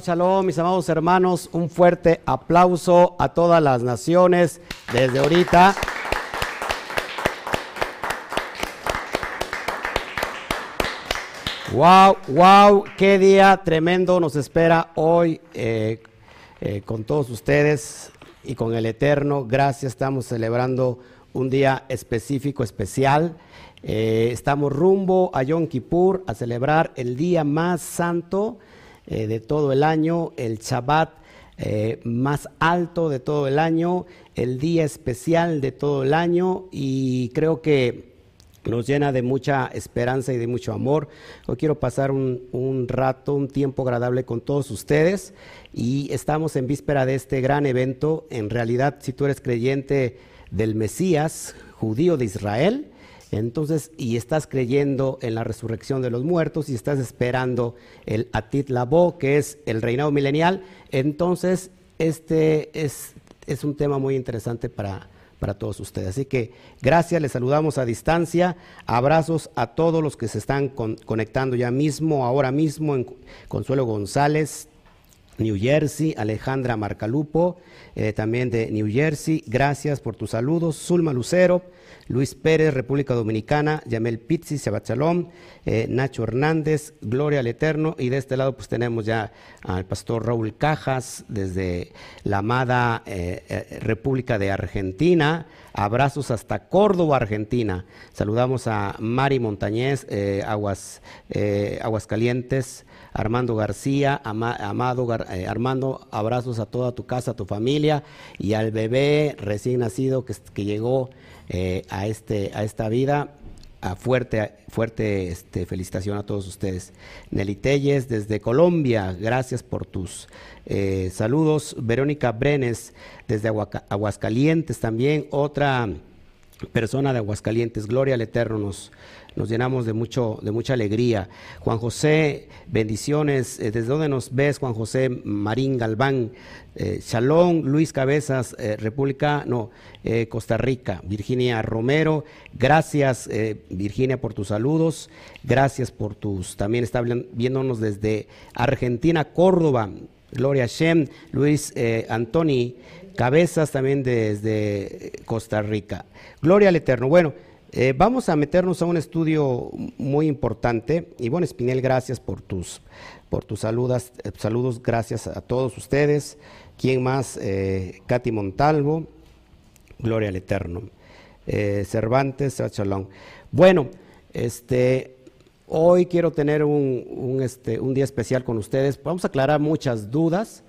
Shabbat mis amados hermanos, un fuerte aplauso a todas las naciones desde ahorita. Wow, wow, qué día tremendo nos espera hoy eh, eh, con todos ustedes y con el Eterno. Gracias, estamos celebrando un día específico, especial. Eh, estamos rumbo a Yom Kippur a celebrar el día más santo de todo el año, el Shabbat más alto de todo el año, el día especial de todo el año y creo que nos llena de mucha esperanza y de mucho amor. Hoy quiero pasar un, rato, un tiempo agradable con todos ustedes y estamos en víspera de este gran evento. En realidad, si tú eres creyente del Mesías, judío de Israel, entonces, y estás creyendo en la resurrección de los muertos y estás esperando el Atit Labo, que es el reinado milenial, entonces este es, un tema muy interesante para, para todos ustedes. Así que gracias, les saludamos a distancia, abrazos a todos los que se están conectando ya mismo, ahora mismo, en Consuelo González, New Jersey, Alejandra Marcalupo, eh, también de New Jersey, gracias por tus saludos, Zulma Lucero, Luis Pérez, República Dominicana, Yamel Pizzi, Shabbat eh, Nacho Hernández, Gloria al Eterno, y de este lado pues tenemos ya al pastor Raúl Cajas desde la amada eh, eh, República de Argentina, abrazos hasta Córdoba, Argentina. Saludamos a Mari Montañez, Aguas, Aguascalientes, Armando García, Amado Armando, abrazos a toda tu casa, a tu familia y al bebé recién nacido que llegó eh, a, este, a esta vida. A fuerte, fuerte este, felicitación a todos ustedes. Nelly Telles desde Colombia, gracias por tus eh, saludos. Verónica Brenes desde Aguascalientes también, otra persona de Aguascalientes. Gloria al Eterno nos, nos llenamos de, mucho, de mucha alegría. Juan José, bendiciones. Eh, ¿Desde dónde nos ves, Juan José Marín Galván? Eh, Shalom, Luis Cabezas, eh, República, no, Costa Rica. Virginia Romero, gracias Virginia por tus saludos. Gracias por tus, también está viéndonos desde Argentina, Córdoba. Gloria Shem, Luis Antoni Cabezas también desde Costa Rica. Gloria al Eterno. Bueno, eh, vamos a meternos a un estudio muy importante. Ivonne Espinel, gracias por tus, por tus saludas, eh, saludos, gracias a todos ustedes. ¿Quién más? Eh, Katy Montalvo, Gloria al Eterno. Cervantes. Bueno, este, hoy quiero tener un, este, un, día especial con ustedes. Vamos a aclarar muchas dudas.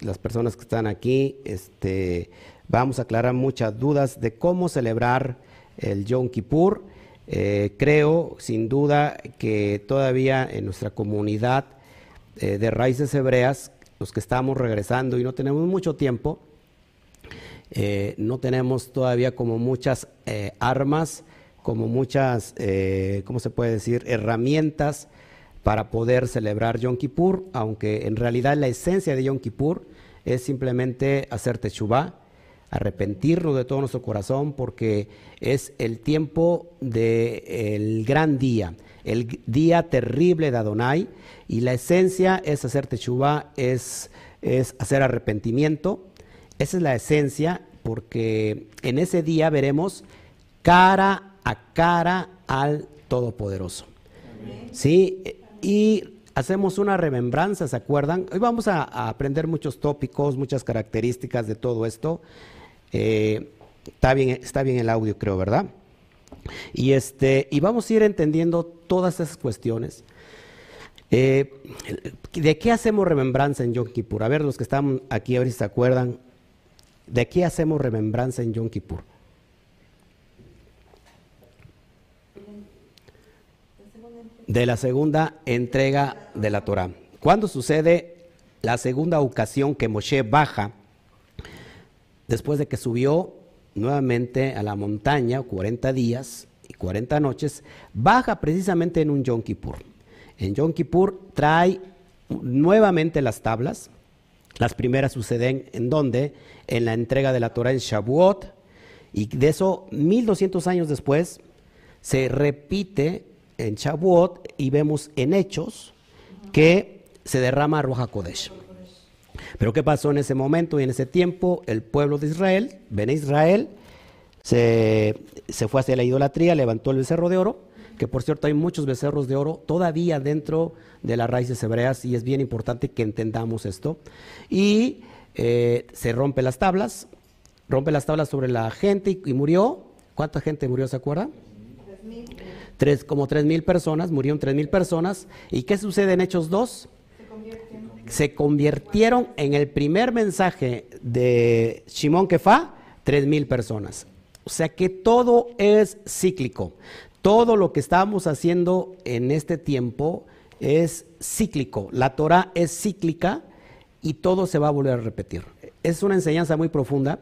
las personas que están aquí, este, vamos a aclarar muchas dudas de cómo celebrar el Yom Kippur. Eh, creo sin duda que todavía en nuestra comunidad eh, de raíces hebreas, los que estamos regresando y no tenemos mucho tiempo, eh, no tenemos todavía como muchas armas, como muchas, ¿cómo se puede decir?, herramientas para poder celebrar Yom Kippur, aunque en realidad la esencia de Yom Kippur es simplemente hacer teshuvah, arrepentirnos de todo nuestro corazón porque es el tiempo del gran día, el día terrible de Adonai y la esencia es hacer teshuva, es, es hacer arrepentimiento. Esa es la esencia porque en ese día veremos cara a cara al Todopoderoso. ¿Sí? Y hacemos una remembranza, ¿se acuerdan? Hoy vamos a, a, aprender muchos tópicos, muchas características de todo esto. Eh, está, bien, está bien el audio, creo, ¿verdad? Y, este, y vamos a ir entendiendo todas esas cuestiones. Eh, ¿De qué hacemos remembranza en Yom Kippur? A ver, los que están aquí, a ver si se acuerdan. ¿De qué hacemos remembranza en Yom Kippur? De la segunda entrega de la Torah. ¿Cuándo sucede la segunda ocasión que Moshe baja después de que subió nuevamente a la montaña 40 días y 40 noches, baja precisamente en un Yom Kippur. En Yom Kippur trae nuevamente las tablas. Las primeras suceden en donde? En la entrega de la Torah en Shavuot. Y de eso, 1200 años después, se repite en Shavuot y vemos en Hechos que se derrama Roja Kodesh. Pero ¿qué pasó en ese momento y en ese tiempo? El pueblo de Israel, Ben Israel, se, se fue hacia la idolatría, levantó el becerro de oro, que por cierto hay muchos becerros de oro todavía dentro de las raíces hebreas y es bien importante que entendamos esto. Y eh, se rompe las tablas, rompe las tablas sobre la gente y, murió. ¿Cuánta gente murió, se acuerda? Tres, como tres mil personas, murieron tres mil personas. ¿Y qué sucede en Hechos 2? Se convirtieron en el primer mensaje de Shimón Kefa, tres mil personas. O sea que todo es cíclico. Todo lo que estamos haciendo en este tiempo es cíclico. La Torah es cíclica y todo se va a volver a repetir. Es una enseñanza muy profunda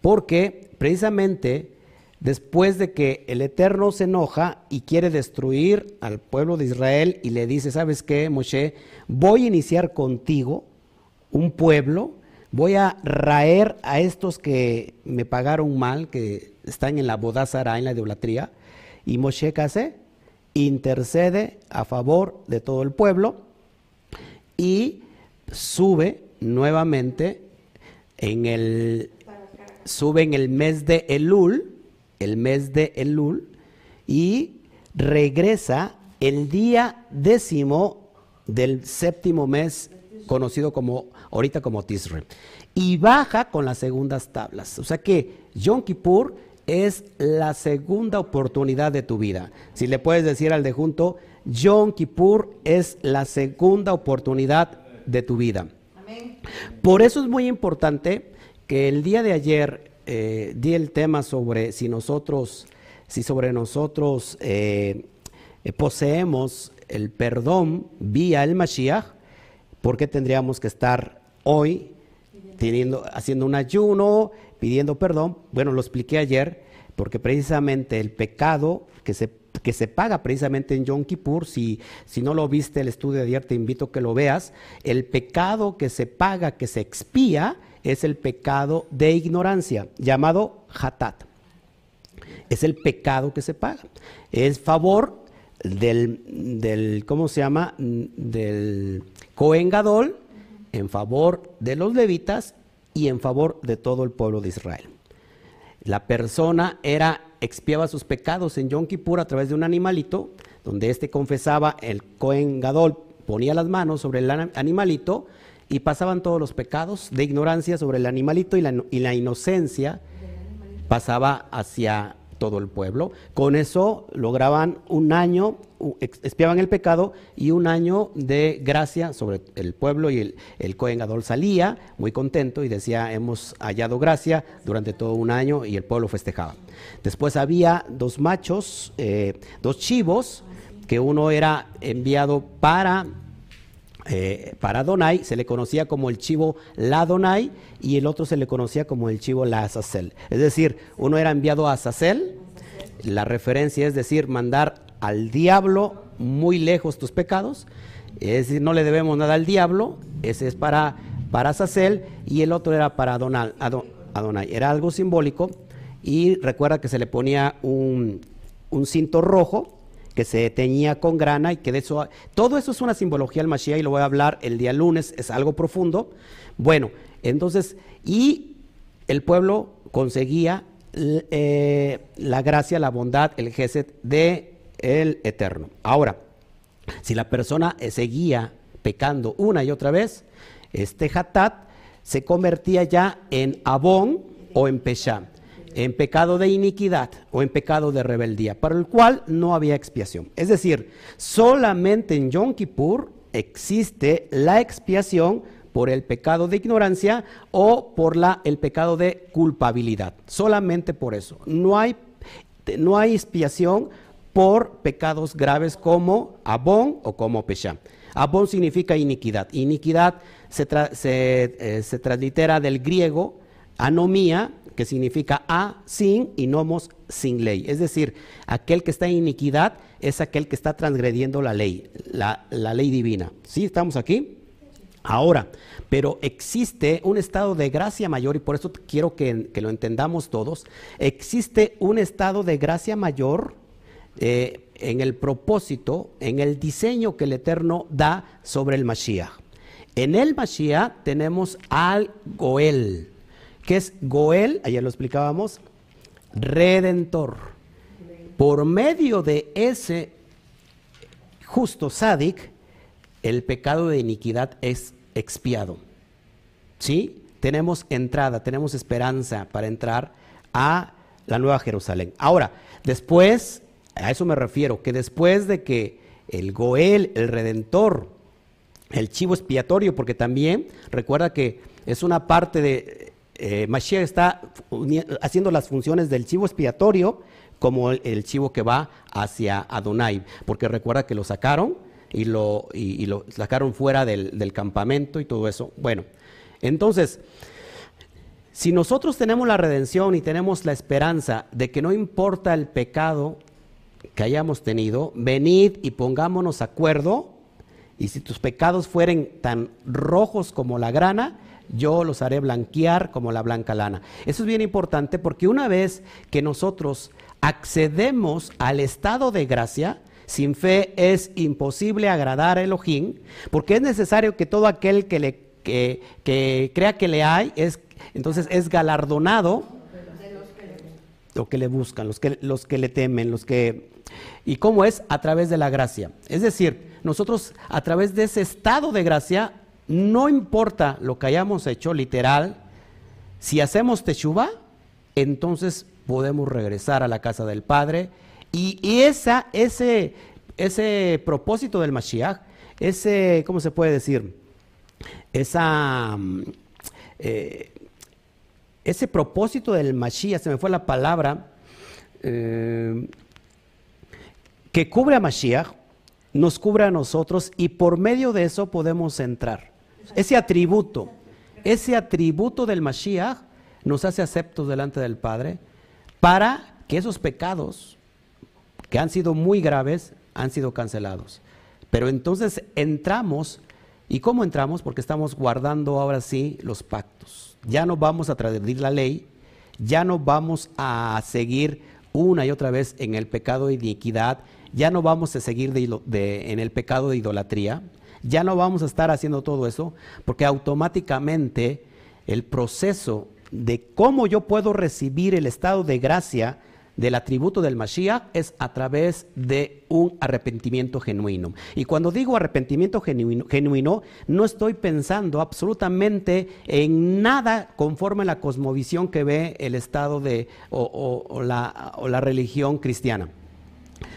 porque precisamente después de que el Eterno se enoja y quiere destruir al pueblo de Israel y le dice, ¿sabes qué, Moshe? Voy a iniciar contigo un pueblo, voy a raer a estos que me pagaron mal, que están en la bodazara, en la idolatría, y Moshe hace? Intercede a favor de todo el pueblo y sube nuevamente en el sube en el mes de Elul, el mes de Elul y regresa el día décimo del séptimo mes conocido como ahorita como Tisre y baja con las segundas tablas. O sea que Yom Kippur es la segunda oportunidad de tu vida. Si le puedes decir al de junto, Yom Kippur es la segunda oportunidad de tu vida. Por eso es muy importante que el día de ayer eh, di el tema sobre si nosotros, si sobre nosotros eh, eh, poseemos el perdón vía el Mashiach, ¿por qué tendríamos que estar hoy haciendo un ayuno, pidiendo perdón. Bueno, lo expliqué ayer, porque precisamente el pecado que se, que se paga precisamente en Yom Kippur, si, si no lo viste el estudio de ayer, te invito a que lo veas, el pecado que se paga, que se expía, es el pecado de ignorancia, llamado hatat. Es el pecado que se paga. Es favor del, del ¿cómo se llama? Del Cohen Gadol en favor de los levitas y en favor de todo el pueblo de Israel. La persona era expiaba sus pecados en Yom Kippur a través de un animalito, donde éste confesaba, el Cohen Gadol ponía las manos sobre el animalito y pasaban todos los pecados de ignorancia sobre el animalito y la, y la inocencia pasaba hacia todo el pueblo. Con eso lograban un año, espiaban el pecado y un año de gracia sobre el pueblo y el, el Cohen Gadol salía muy contento y decía, hemos hallado gracia durante todo un año y el pueblo festejaba. Después había dos machos, eh, dos chivos, que uno era enviado para eh, para Donai se le conocía como el chivo La Donai y el otro se le conocía como el chivo La Azazel. Es decir, uno era enviado a Azazel, la referencia es decir, mandar al diablo muy lejos tus pecados, es decir, no le debemos nada al diablo, ese es para, para y el otro era para Adonai, Adonai. Era algo simbólico y recuerda que se le ponía un, un cinto rojo que se teñía con grana y que de eso... Todo eso es una simbología del Mashiach y lo voy a hablar el día lunes, es algo profundo. Bueno, entonces, y el pueblo conseguía eh, la gracia, la bondad, el geset de el Eterno. Ahora, si la persona seguía pecando una y otra vez, este hatat se convertía ya en abón o en pesha en pecado de iniquidad o en pecado de rebeldía, para el cual no había expiación. Es decir, solamente en Yom Kippur existe la expiación por el pecado de ignorancia o por la, el pecado de culpabilidad. Solamente por eso. No hay, no hay expiación por pecados graves como abón o como pesha. Abón significa iniquidad. Iniquidad se, se, eh, se translitera del griego anomía, que significa a sin y nomos sin ley. Es decir, aquel que está en iniquidad es aquel que está transgrediendo la ley, la, ley divina. ¿Sí? ¿Estamos aquí? Ahora, pero existe un estado de gracia mayor, y por eso quiero que, lo entendamos todos, existe un estado de gracia mayor eh, en el propósito, en el diseño que el Eterno da sobre el Mashiach. En el Mashiach tenemos al Goel, que es Goel, ayer lo explicábamos, redentor. Por medio de ese justo Sadik, el pecado de iniquidad es expiado. ¿Sí? Tenemos entrada, tenemos esperanza para entrar a la Nueva Jerusalén. Ahora, después, a eso me refiero, que después de que el Goel, el Redentor, el chivo expiatorio, porque también recuerda que es una parte de, eh, Mashiach está haciendo las funciones del chivo expiatorio como el, chivo que va hacia Adonai, porque recuerda que lo sacaron y lo, sacaron fuera del campamento y todo eso. Bueno, entonces, si nosotros tenemos la redención y tenemos la esperanza de que no importa el pecado que hayamos tenido, venid y pongámonos acuerdo, y si tus pecados fueren tan rojos como la grana, yo los haré blanquear como la blanca lana. Eso es bien importante porque una vez que nosotros accedemos al estado de gracia, sin fe es imposible agradar a Elohim, porque es necesario que todo aquel que, le, que, crea que le hay, es, entonces es galardonado lo que le buscan, los que, los que le temen, los que... ¿Y cómo es? A través de la gracia. Es decir, nosotros a través de ese estado de gracia, no importa lo que hayamos hecho, literal, si hacemos teshuva, entonces podemos regresar a la casa del Padre. Y, esa, ese, ese propósito del Mashiach, ese, ¿cómo se puede decir? Esa, mm, eh, ese propósito del Mashiach, se me fue la palabra, eh, que cubre a Mashiach, nos cubre a nosotros y por medio de eso podemos entrar. Ese atributo, ese atributo del Mashiach nos hace aceptos delante del Padre para que esos pecados que han sido muy graves han sido cancelados. Pero entonces entramos, ¿y cómo entramos? Porque estamos guardando ahora sí los pactos. Ya no vamos a transgredir la ley, ya no vamos a seguir una y otra vez en el pecado de iniquidad, ya no vamos a seguir en el pecado de idolatría, ya no vamos a estar haciendo todo eso, porque automáticamente el proceso de cómo yo puedo recibir el estado de gracia del atributo del Mashiach es a través de un arrepentimiento genuino. Y cuando digo arrepentimiento genuino, no estoy pensando absolutamente en nada conforme a la cosmovisión que ve el estado de o la religión cristiana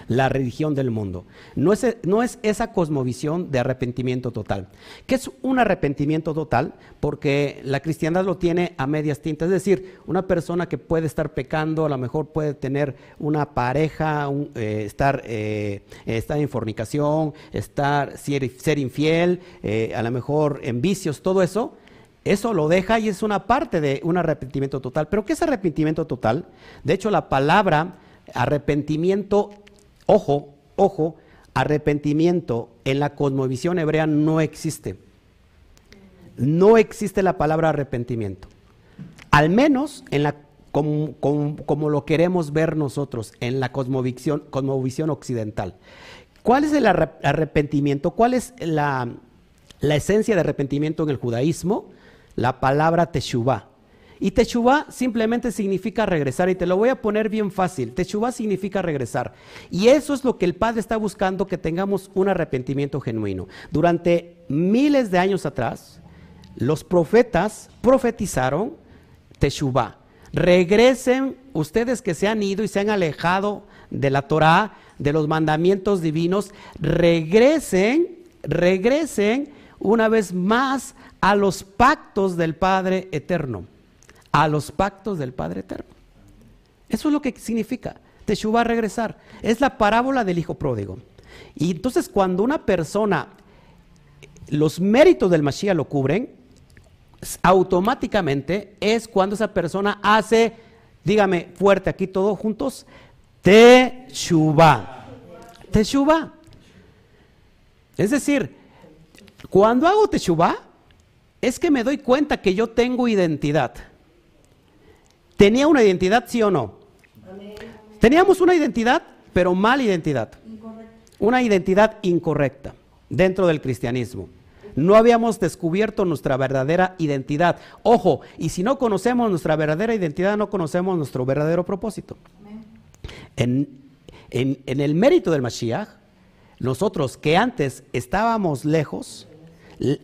la religión del mundo. No es, no es esa cosmovisión de arrepentimiento total. ¿Qué es un arrepentimiento total? Porque la cristiandad lo tiene a medias tintas. Es decir, una persona que puede estar pecando, a lo mejor puede tener una pareja, eh, estar, eh, estar en fornicación, estar, ser, ser infiel, eh, a lo mejor en vicios, todo eso. Eso lo deja y es una parte de un arrepentimiento total. ¿Pero qué es arrepentimiento total? De hecho, la palabra arrepentimiento Ojo, ojo, arrepentimiento en la cosmovisión hebrea no existe. No existe la palabra arrepentimiento. Al menos en la, como, lo queremos ver nosotros en la cosmovisión, cosmovisión occidental. ¿Cuál es el arrepentimiento? ¿Cuál es la, la, esencia de arrepentimiento en el judaísmo? La palabra teshuvah. Y Teshuvah simplemente significa regresar. Y te lo voy a poner bien fácil. Teshuvah significa regresar. Y eso es lo que el Padre está buscando, que tengamos un arrepentimiento genuino. Durante miles de años atrás, los profetas profetizaron Teshuvah. Regresen ustedes que se han ido y se han alejado de la Torah, de los mandamientos divinos, regresen, regresen una vez más a los pactos del Padre eterno a los pactos del Padre Eterno. Eso es lo que significa. Teshuvah regresar. Es la parábola del hijo pródigo. Y entonces cuando una persona, los méritos del Mashiach lo cubren, automáticamente es cuando esa persona hace, dígame fuerte aquí todos juntos, Teshuvah. Teshuvah. Es decir, cuando hago Teshuvah, es que me doy cuenta que yo tengo identidad. ¿Tenía una identidad, sí o no? Teníamos una identidad, pero mala identidad. una identidad incorrecta dentro del cristianismo. No habíamos descubierto nuestra verdadera identidad. Ojo, y si no conocemos nuestra verdadera identidad, no conocemos nuestro verdadero propósito. En, en, el mérito del Mashiach, nosotros que antes estábamos lejos,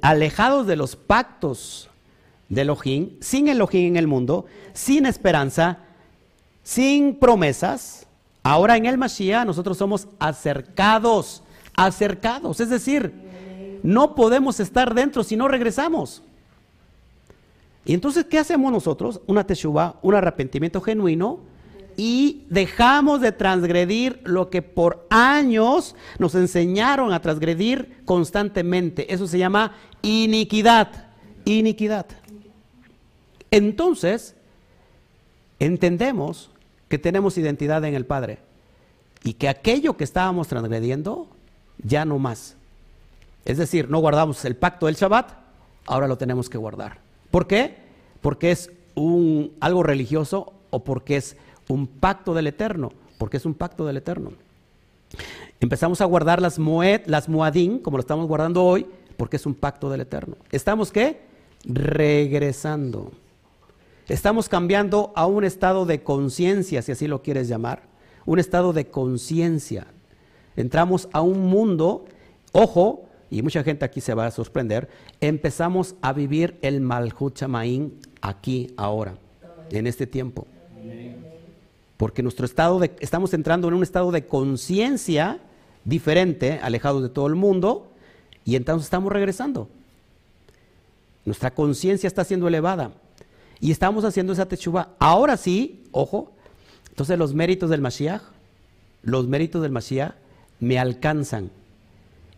alejados de los pactos de Elohim, sin Elohim en el mundo, sin esperanza, sin promesas, ahora en el Mashiach nosotros somos acercados, acercados, es decir, no podemos estar dentro si no regresamos. Y entonces, ¿qué hacemos nosotros? Una teshuva, un arrepentimiento genuino, y dejamos de transgredir lo que por años nos enseñaron a transgredir constantemente. Eso se llama iniquidad. Iniquidad. Entonces, entendemos que tenemos identidad en el Padre y que aquello que estábamos transgrediendo ya no más. Es decir, no guardamos el pacto del Shabbat, ahora lo tenemos que guardar. ¿Por qué? Porque es algo religioso o porque es un pacto del Eterno, porque es un pacto del Eterno. Empezamos a guardar las moed, las como lo estamos guardando hoy, porque es un pacto del Eterno. ¿Estamos qué? Regresando. Estamos cambiando a un estado de conciencia, si así lo quieres llamar, un estado de conciencia. Entramos a un mundo, ojo, y mucha gente aquí se va a sorprender, empezamos a vivir el Malhut Chamaín aquí, ahora, en este tiempo. Porque nuestro estado de, estamos entrando en un estado de conciencia diferente, alejados de todo el mundo, y entonces estamos regresando. Nuestra conciencia está siendo elevada y estamos haciendo esa techuva. Ahora sí, ojo, entonces los méritos del Mashiach, los méritos del Mashiach me alcanzan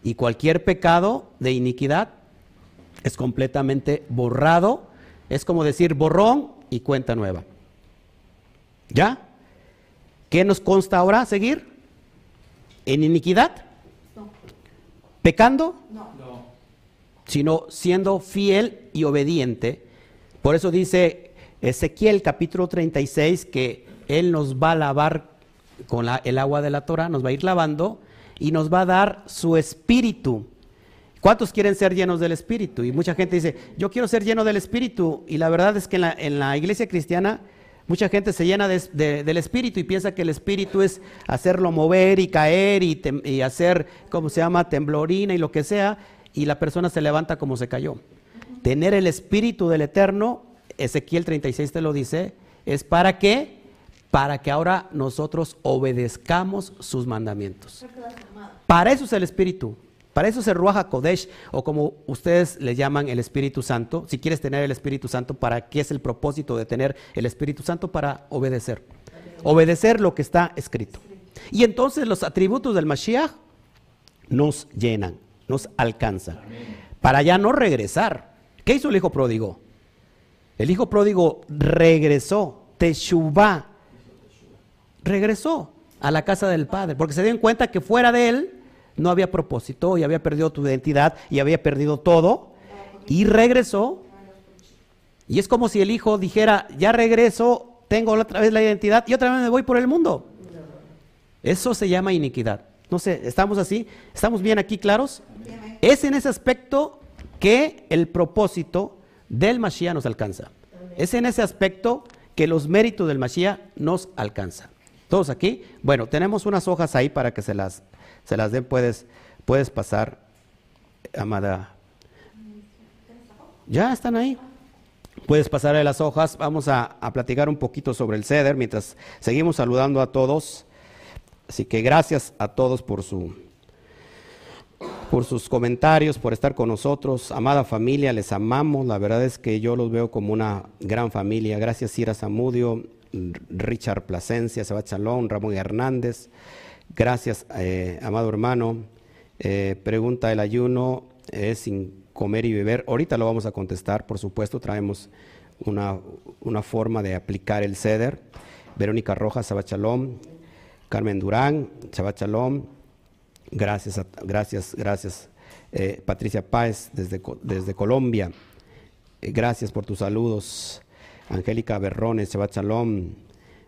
y cualquier pecado de iniquidad es completamente borrado. Es como decir borrón y cuenta nueva. ¿Ya? ¿Qué nos consta ahora seguir? ¿En iniquidad? No. ¿Pecando? No. Sino siendo fiel y obediente. Por eso dice Ezequiel capítulo 36 que Él nos va a lavar con el agua de la Torah, nos va a ir lavando y nos va a dar su espíritu. ¿Cuántos quieren ser llenos del espíritu? Y mucha gente dice, yo quiero ser lleno del espíritu. Y la verdad es que en la, iglesia cristiana mucha gente se llena del espíritu y piensa que el espíritu es hacerlo mover y caer y, y hacer, ¿cómo se llama?, temblorina y lo que sea. Y la persona se levanta como se cayó. Tener el espíritu del eterno, Ezequiel 36 te lo dice, es para qué? Para que ahora nosotros obedezcamos sus mandamientos. Para eso es el Espíritu. Para eso es el Ruach Kodesh, o como ustedes le llaman el Espíritu Santo. Si quieres tener el Espíritu Santo, ¿para qué es el propósito de tener el Espíritu Santo? Para obedecer. Obedecer lo que está escrito. Y entonces los atributos del Mashiach nos llenan, nos alcanzan. Para ya no regresar. ¿Qué hizo el hijo pródigo? El hijo pródigo regresó, Teshuvah. Regresó a la casa del padre, porque se dieron cuenta que fuera de él no había propósito y había perdido tu identidad y había perdido todo y regresó. Y es como si el hijo dijera, ya regreso, tengo otra vez la identidad y otra vez me voy por el mundo. Eso se llama iniquidad. No sé, ¿estamos así? ¿Estamos bien aquí claros? Es en ese aspecto que el propósito del Mashiach nos alcanza. Es en ese aspecto que los méritos del Mashiach nos alcanzan. ¿Todos aquí? Bueno, tenemos unas hojas ahí para que se las se las den, puedes, puedes pasar, amada. Ya están ahí. Puedes pasar a las hojas. Vamos a, platicar un poquito sobre el ceder mientras seguimos saludando a todos. Así que gracias a todos por su por sus comentarios, por estar con nosotros. Amada familia, les amamos. La verdad es que yo los veo como una gran familia. Gracias, Cira Zamudio, Richard Plasencia, Sebastián Ramón Hernández. Gracias, eh, amado hermano. Eh, pregunta, ¿el ayuno es sin comer y beber? Ahorita lo vamos a contestar, por supuesto, traemos una, forma de aplicar el ceder. Verónica Rojas, Sabachalón. Carmen Durán, Sabachalón. Gracias, gracias, gracias. Eh, Patricia Páez, desde, desde Colombia. gracias por tus saludos. Angélica Berrones, Shabbat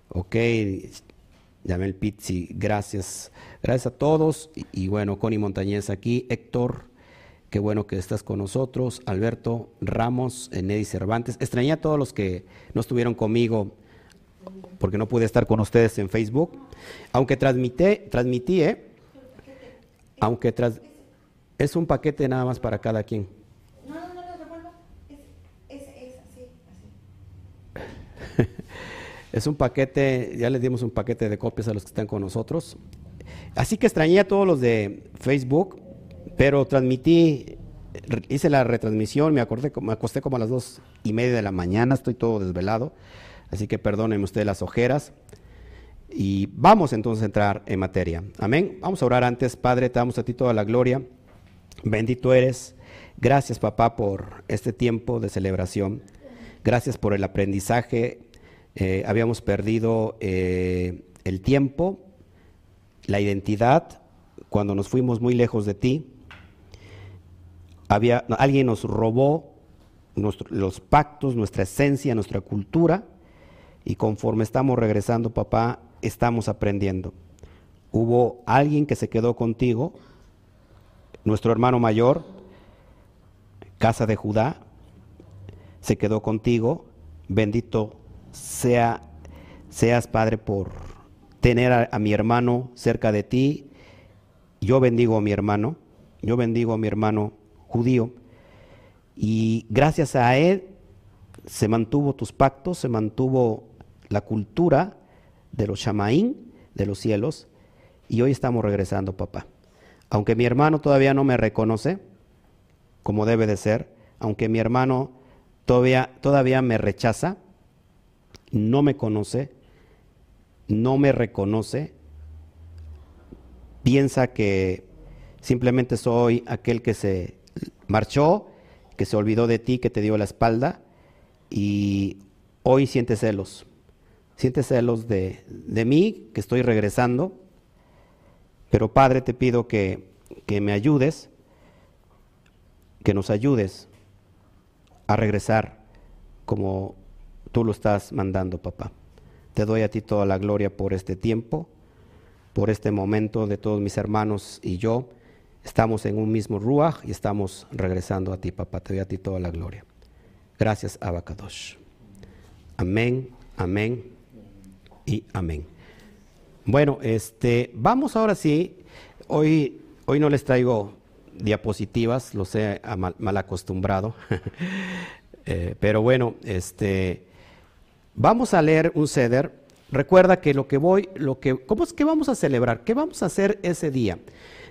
Ok, Yamel Pizzi, gracias. Gracias a todos. Y, bueno, Connie Montañez aquí, Héctor, qué bueno que estás con nosotros. Alberto Ramos, Neddy Cervantes. Extrañé a todos los que no estuvieron conmigo porque no pude estar con ustedes en Facebook. Aunque transmití, transmití ¿eh? Aunque tras, es un paquete nada más para cada quien. No, no, no, revuelva. Es, es, es así, así. es un paquete, ya les dimos un paquete de copias a los que están con nosotros. Así que extrañé a todos los de Facebook, pero transmití, hice la retransmisión, me, acordé, me acosté como a las dos y media de la mañana, estoy todo desvelado, así que perdónenme ustedes las ojeras. Y vamos entonces a entrar en materia. Amén. Vamos a orar antes. Padre, te damos a ti toda la gloria. Bendito eres. Gracias, papá, por este tiempo de celebración. Gracias por el aprendizaje. Eh, habíamos perdido eh, el tiempo, la identidad, cuando nos fuimos muy lejos de ti. Había, alguien nos robó los pactos, nuestra esencia, nuestra cultura. Y conforme estamos regresando, papá, estamos aprendiendo. Hubo alguien que se quedó contigo, nuestro hermano mayor, casa de Judá, se quedó contigo. Bendito sea, seas Padre por tener a, a, mi hermano cerca de ti. Yo bendigo a mi hermano, yo bendigo a mi hermano judío. Y gracias a él se mantuvo tus pactos, se mantuvo la cultura de los Shamaín, de los cielos, y hoy estamos regresando, papá. Aunque mi hermano todavía no me reconoce como debe de ser, aunque mi hermano todavía, todavía me rechaza, no me conoce, no me reconoce, piensa que simplemente soy aquel que se marchó, que se olvidó de ti, que te dio la espalda, y hoy siente celos siente celos de, de mí, que estoy regresando, pero Padre te pido que, que me ayudes, que nos ayudes a regresar como tú lo estás mandando, papá. Te doy a ti toda la gloria por este tiempo, por este momento de todos mis hermanos y yo. Estamos en un mismo ruaj y estamos regresando a ti, papá. Te doy a ti toda la gloria. Gracias, Abacadosh. Amén, amén y amén. Bueno, este, vamos ahora sí. Hoy, hoy no les traigo diapositivas, lo sé mal, acostumbrado. Eh, pero bueno, este, vamos a leer un ceder. Recuerda que lo que voy, lo que, ¿cómo es que vamos a celebrar? ¿Qué vamos a hacer ese día?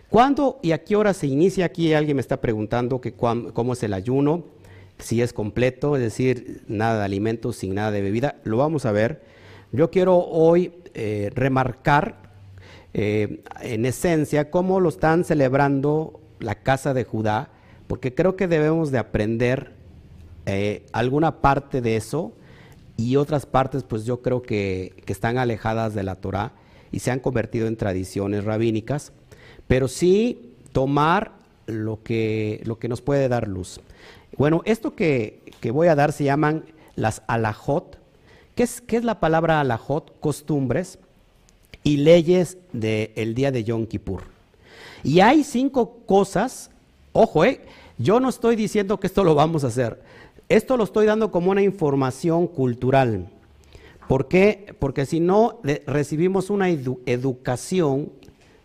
¿Cuándo y a qué hora se inicia? Aquí alguien me está preguntando que cómo es el ayuno, si es completo, es decir, nada de alimentos, sin nada de bebida. Lo vamos a ver. Yo quiero hoy eh, remarcar eh, en esencia cómo lo están celebrando la casa de Judá, porque creo que debemos de aprender eh, alguna parte de eso y otras partes pues yo creo que, están alejadas de la Torah y se han convertido en tradiciones rabínicas, pero sí tomar lo que, lo que nos puede dar luz. Bueno, esto que, que voy a dar se llaman las alajot, ¿Qué es, es la palabra alajot? Costumbres y leyes del día de Yom Kippur. Y hay cinco cosas, ojo, eh, yo no estoy diciendo que esto lo vamos a hacer, esto lo estoy dando como una información cultural. ¿Por qué? Porque si no recibimos una educación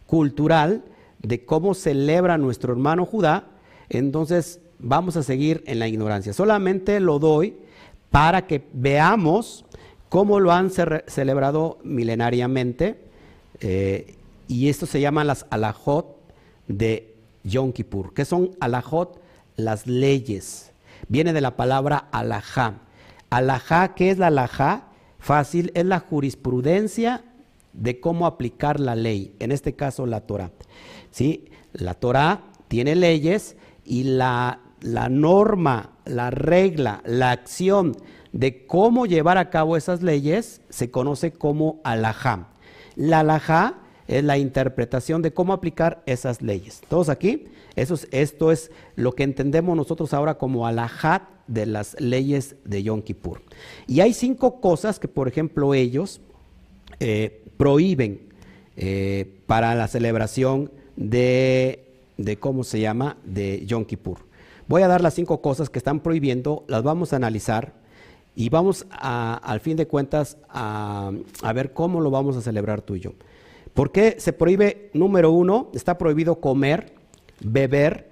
cultural de cómo celebra nuestro hermano Judá, entonces vamos a seguir en la ignorancia. Solamente lo doy para que veamos cómo lo han celebrado milenariamente, eh, y esto se llama las alajot de Yom Kippur. ¿Qué son alajot? Las leyes. Viene de la palabra alajá. Alajá, ¿qué es la alajá? Fácil, es la jurisprudencia de cómo aplicar la ley, en este caso la Torah. ¿Sí? La Torah tiene leyes y la, la norma, la regla, la acción de cómo llevar a cabo esas leyes se conoce como alajá. La alajá es la interpretación de cómo aplicar esas leyes. ¿Todos aquí? Eso esto es lo que entendemos nosotros ahora como alajá de las leyes de Yom Kippur. Y hay cinco cosas que, por ejemplo, ellos eh, prohíben eh, para la celebración de, de, ¿cómo se llama?, de Yom Kippur. Voy a dar las cinco cosas que están prohibiendo, las vamos a analizar y vamos al fin de cuentas a, ver cómo lo vamos a celebrar tú y yo. ¿Por qué se prohíbe, número uno, está prohibido comer, beber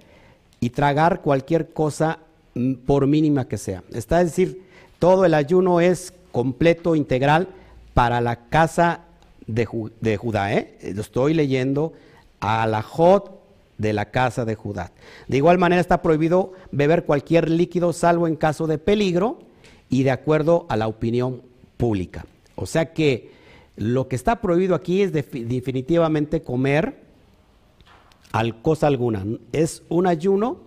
y tragar cualquier cosa mm, por mínima que sea? Está es decir, todo el ayuno es completo, integral para la casa de, de Judá. ¿eh? Lo estoy leyendo a la Jod de la casa de Judá. De igual manera está prohibido beber cualquier líquido salvo en caso de peligro y de acuerdo a la opinión pública. O sea que lo que está prohibido aquí es definitivamente comer al cosa alguna. Es un ayuno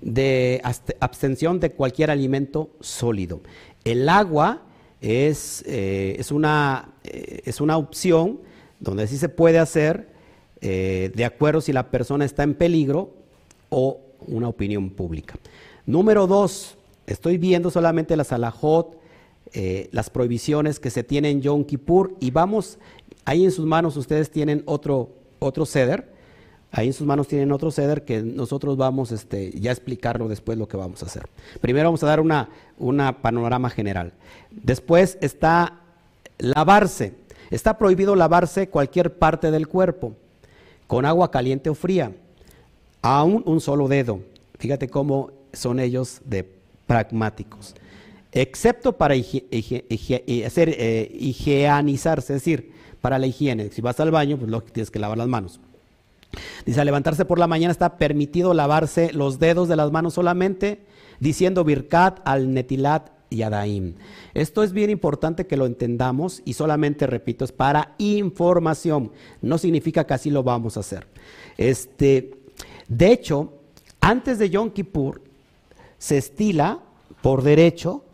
de abstención de cualquier alimento sólido. El agua es, eh, es, una, eh, es una opción donde sí se puede hacer eh, de acuerdo si la persona está en peligro o una opinión pública. Número dos, estoy viendo solamente las alajot, eh, las prohibiciones que se tienen en Yom Kippur y vamos, ahí en sus manos ustedes tienen otro, otro ceder, ahí en sus manos tienen otro ceder que nosotros vamos este, ya explicarlo después lo que vamos a hacer. Primero vamos a dar una, una panorama general. Después está lavarse. Está prohibido lavarse cualquier parte del cuerpo con agua caliente o fría, aún un solo dedo. Fíjate cómo son ellos de pragmáticos. Excepto para hacer, eh, higienizarse, es decir, para la higiene. Si vas al baño, pues lo que tienes que lavar las manos. Dice, al levantarse por la mañana está permitido lavarse los dedos de las manos solamente, diciendo Birkat al Netilat y Adaim. Esto es bien importante que lo entendamos y solamente, repito, es para información. No significa que así lo vamos a hacer. Este, de hecho, antes de Yom Kippur se estila por derecho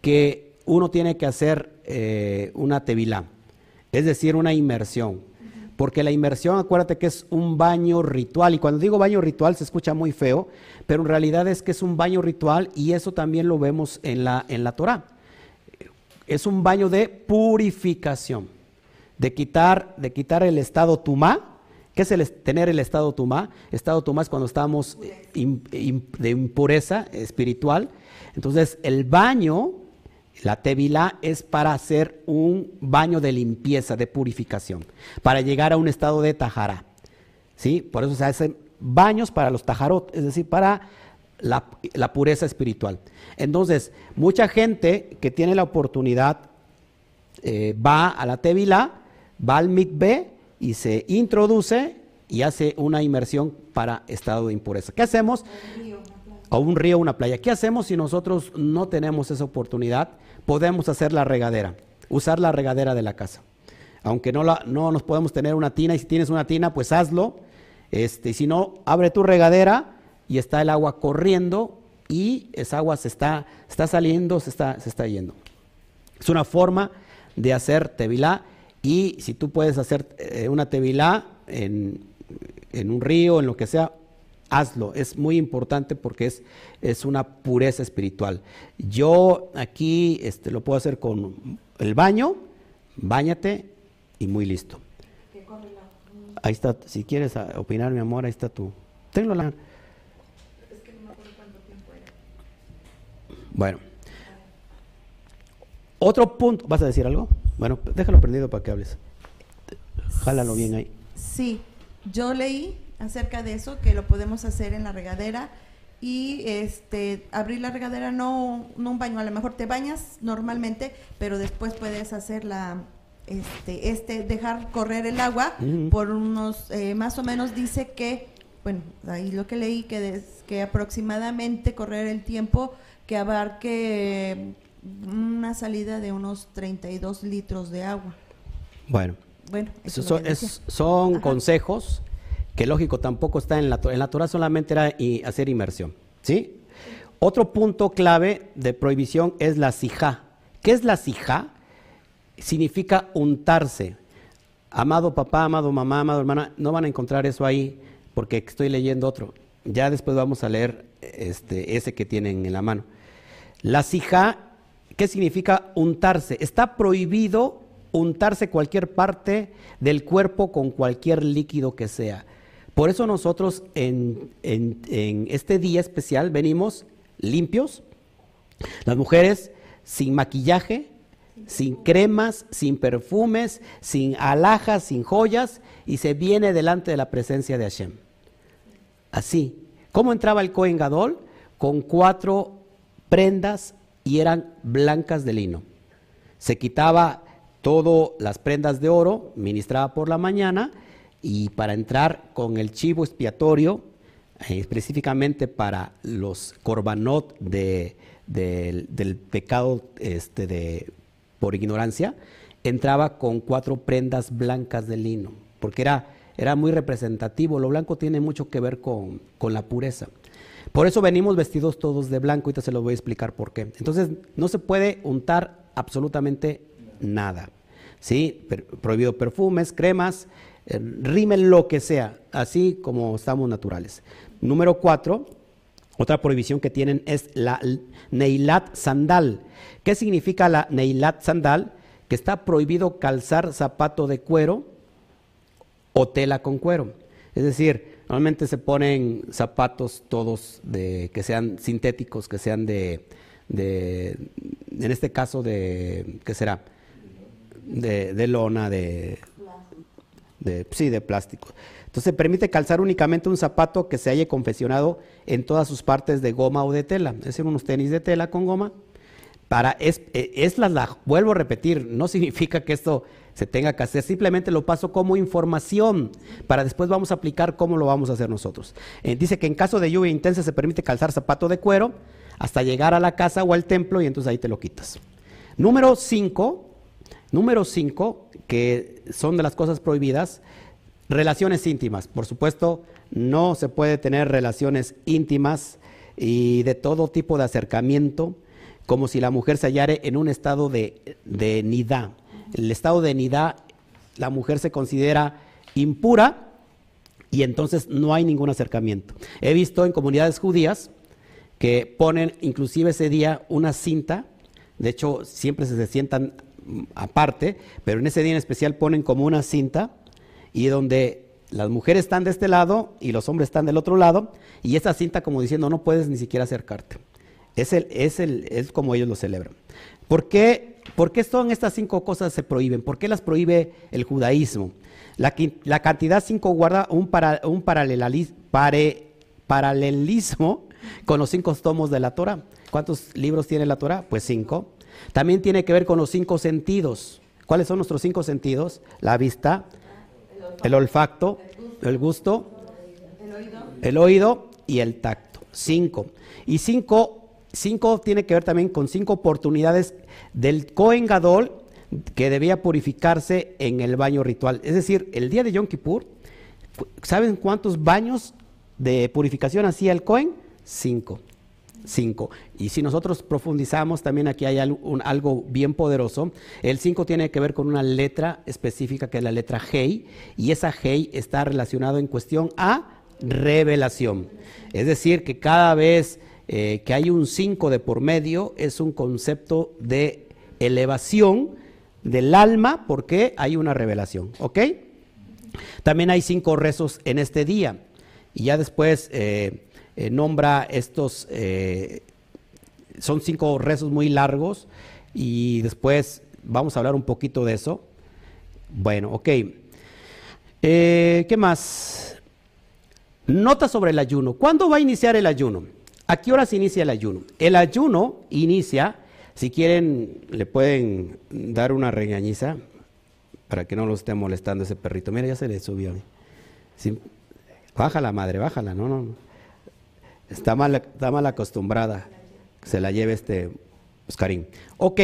que uno tiene que hacer eh, una tevilá, es decir, una inmersión. Porque la inmersión, acuérdate que es un baño ritual. Y cuando digo baño ritual se escucha muy feo, pero en realidad es que es un baño ritual y eso también lo vemos en la, en la Torah. Es un baño de purificación, de quitar, de quitar el estado tumá. ¿Qué es el, tener el estado tumá? Estado tumá es cuando estamos de impureza espiritual. Entonces, el baño la tevilá es para hacer un baño de limpieza, de purificación, para llegar a un estado de tajara. ¿Sí? Por eso se hacen baños para los tajarot, es decir, para la, pureza espiritual. Entonces, mucha gente que tiene la oportunidad eh, va a la tevilá, va al mikveh y se introduce y hace una inmersión para estado de impureza. ¿Qué hacemos? A un río, una playa. ¿Qué hacemos si nosotros no tenemos esa oportunidad? Podemos hacer la regadera, usar la regadera de la casa. Aunque no, la, no nos podemos tener una tina, y si tienes una tina, pues hazlo. Este, si no, abre tu regadera y está el agua corriendo y esa agua se está, está saliendo, se está, se está yendo. Es una forma de hacer tevilá y si tú puedes hacer eh, una tevilá en, en un río, en lo que sea, hazlo. Es muy importante porque es, es una pureza espiritual. Yo aquí este, lo puedo hacer con el baño, bañate y muy listo. Ahí está, si quieres opinar, mi amor, ahí está tú. Tenlo la... Es que no me acuerdo cuánto tiempo era. Bueno. Otro punto, ¿vas a decir algo? Bueno, déjalo prendido para que hables. Jálalo bien ahí. Sí, yo leí acerca de eso, que lo podemos hacer en la regadera y este abrir la regadera no, no un baño, a lo mejor te bañas normalmente, pero después puedes hacer la este este dejar correr el agua por unos eh, más o menos dice que bueno, ahí lo que leí que es que aproximadamente correr el tiempo que abarque una salida de unos 32 litros de agua. Bueno, bueno, son, son consejos que lógico tampoco está en la, en la Torah, solamente era hacer inmersión. ¿sí? Otro punto clave de prohibición es la sijá. ¿Qué es la sijá? Significa untarse. Amado papá, amado mamá, amado hermana, no van a encontrar eso ahí porque estoy leyendo otro. Ya después vamos a leer este, ese que tienen en la mano. La sijá, ¿qué significa untarse? Está prohibido untarse cualquier parte del cuerpo con cualquier líquido que sea. Por eso nosotros en, este día especial venimos limpios, las mujeres sin maquillaje, sin cremas, sin perfumes, sin alhajas, sin joyas, y se viene delante de la presencia de Hashem. Así. ¿Cómo entraba el Cohen Gadol? Con cuatro prendas y eran blancas de lino. Se quitaba todas las prendas de oro, ministraba por la mañana, y para entrar con el chivo expiatorio, eh, específicamente para los corbanot de, del pecado este, de, por ignorancia, entraba con cuatro prendas blancas de lino, porque era, era muy representativo. Lo blanco tiene mucho que ver con, la pureza. Por eso venimos vestidos todos de blanco, ahorita se lo voy a explicar por qué. Entonces, no se puede untar absolutamente nada. ¿sí? prohibido perfumes, cremas, rimen lo que sea, así como estamos naturales. Número cuatro, otra prohibición que tienen es la Neilat Sandal. ¿Qué significa la Neilat Sandal? Que está prohibido calzar zapato de cuero o tela con cuero. Es decir, normalmente se ponen zapatos todos de, que sean sintéticos, que sean de, en este caso de, ¿qué será? De, lona, de, de, sí, de plástico. Entonces permite calzar únicamente un zapato que se haya confeccionado en todas sus partes de goma o de tela, es decir, unos tenis de tela con goma. Para es, eh, es la, vuelvo a repetir, no significa que esto se tenga que hacer, simplemente lo paso como información, para después vamos a aplicar cómo lo vamos a hacer nosotros. Eh, dice que en caso de lluvia intensa se permite calzar zapato de cuero hasta llegar a la casa o al templo y entonces ahí te lo quitas. Número 5, número 5, que son de las cosas prohibidas, Relaciones íntimas. Por supuesto, no se puede tener relaciones íntimas y de todo tipo de acercamiento, como si la mujer se hallare en un estado de, de nidá. El estado de nidá, la mujer se considera impura y entonces no hay ningún acercamiento. He visto en comunidades judías que ponen inclusive ese día una cinta, de hecho siempre se sientan aparte, pero en ese día en especial ponen como una cinta y donde las mujeres están de este lado y los hombres están del otro lado, y esa cinta como diciendo no puedes ni siquiera acercarte. Es, el, es, el, es como ellos lo celebran. ¿Por qué, ¿Por qué son estas cinco cosas se prohíben? ¿Por qué las prohíbe el judaísmo? La, la cantidad cinco guarda un, para, un paralelismo con los cinco tomos de la Torah. ¿Cuántos libros tiene la Torah? Pues cinco. También tiene que ver con los cinco sentidos. ¿Cuáles son nuestros cinco sentidos? La vista, el olfacto, el gusto, el oído y el tacto. Cinco. Y cinco, cinco tiene que ver también con cinco oportunidades del Kohen Gadol que debía purificarse en el baño ritual. Es decir, el día de Yom Kippur, ¿saben cuántos baños de purificación hacía el Kohen? Cinco. 5. Y si nosotros profundizamos, también aquí hay algo, bien poderoso. El 5 tiene que ver con una letra específica que es la letra Hei, y esa Hei está relacionado en cuestión a revelación. Es decir, que cada vez eh, que hay un 5 de por medio es un concepto de elevación del alma porque hay una revelación. ¿Ok? También hay cinco rezos en este día. Y ya después eh, eh, nombra estos, eh, son cinco rezos muy largos y después vamos a hablar un poquito de eso. Bueno, ok. Eh, ¿Qué más? Nota sobre el ayuno. ¿Cuándo va a iniciar el ayuno? ¿A qué horas inicia el ayuno? El ayuno inicia, si quieren, le pueden dar una regañiza para que no lo esté molestando ese perrito. Mira, ya se le subió. Sí, bájala, madre, bájala. No, no, no. Está mal, está mal acostumbrada. Se la lleve este Oscarín. Ok.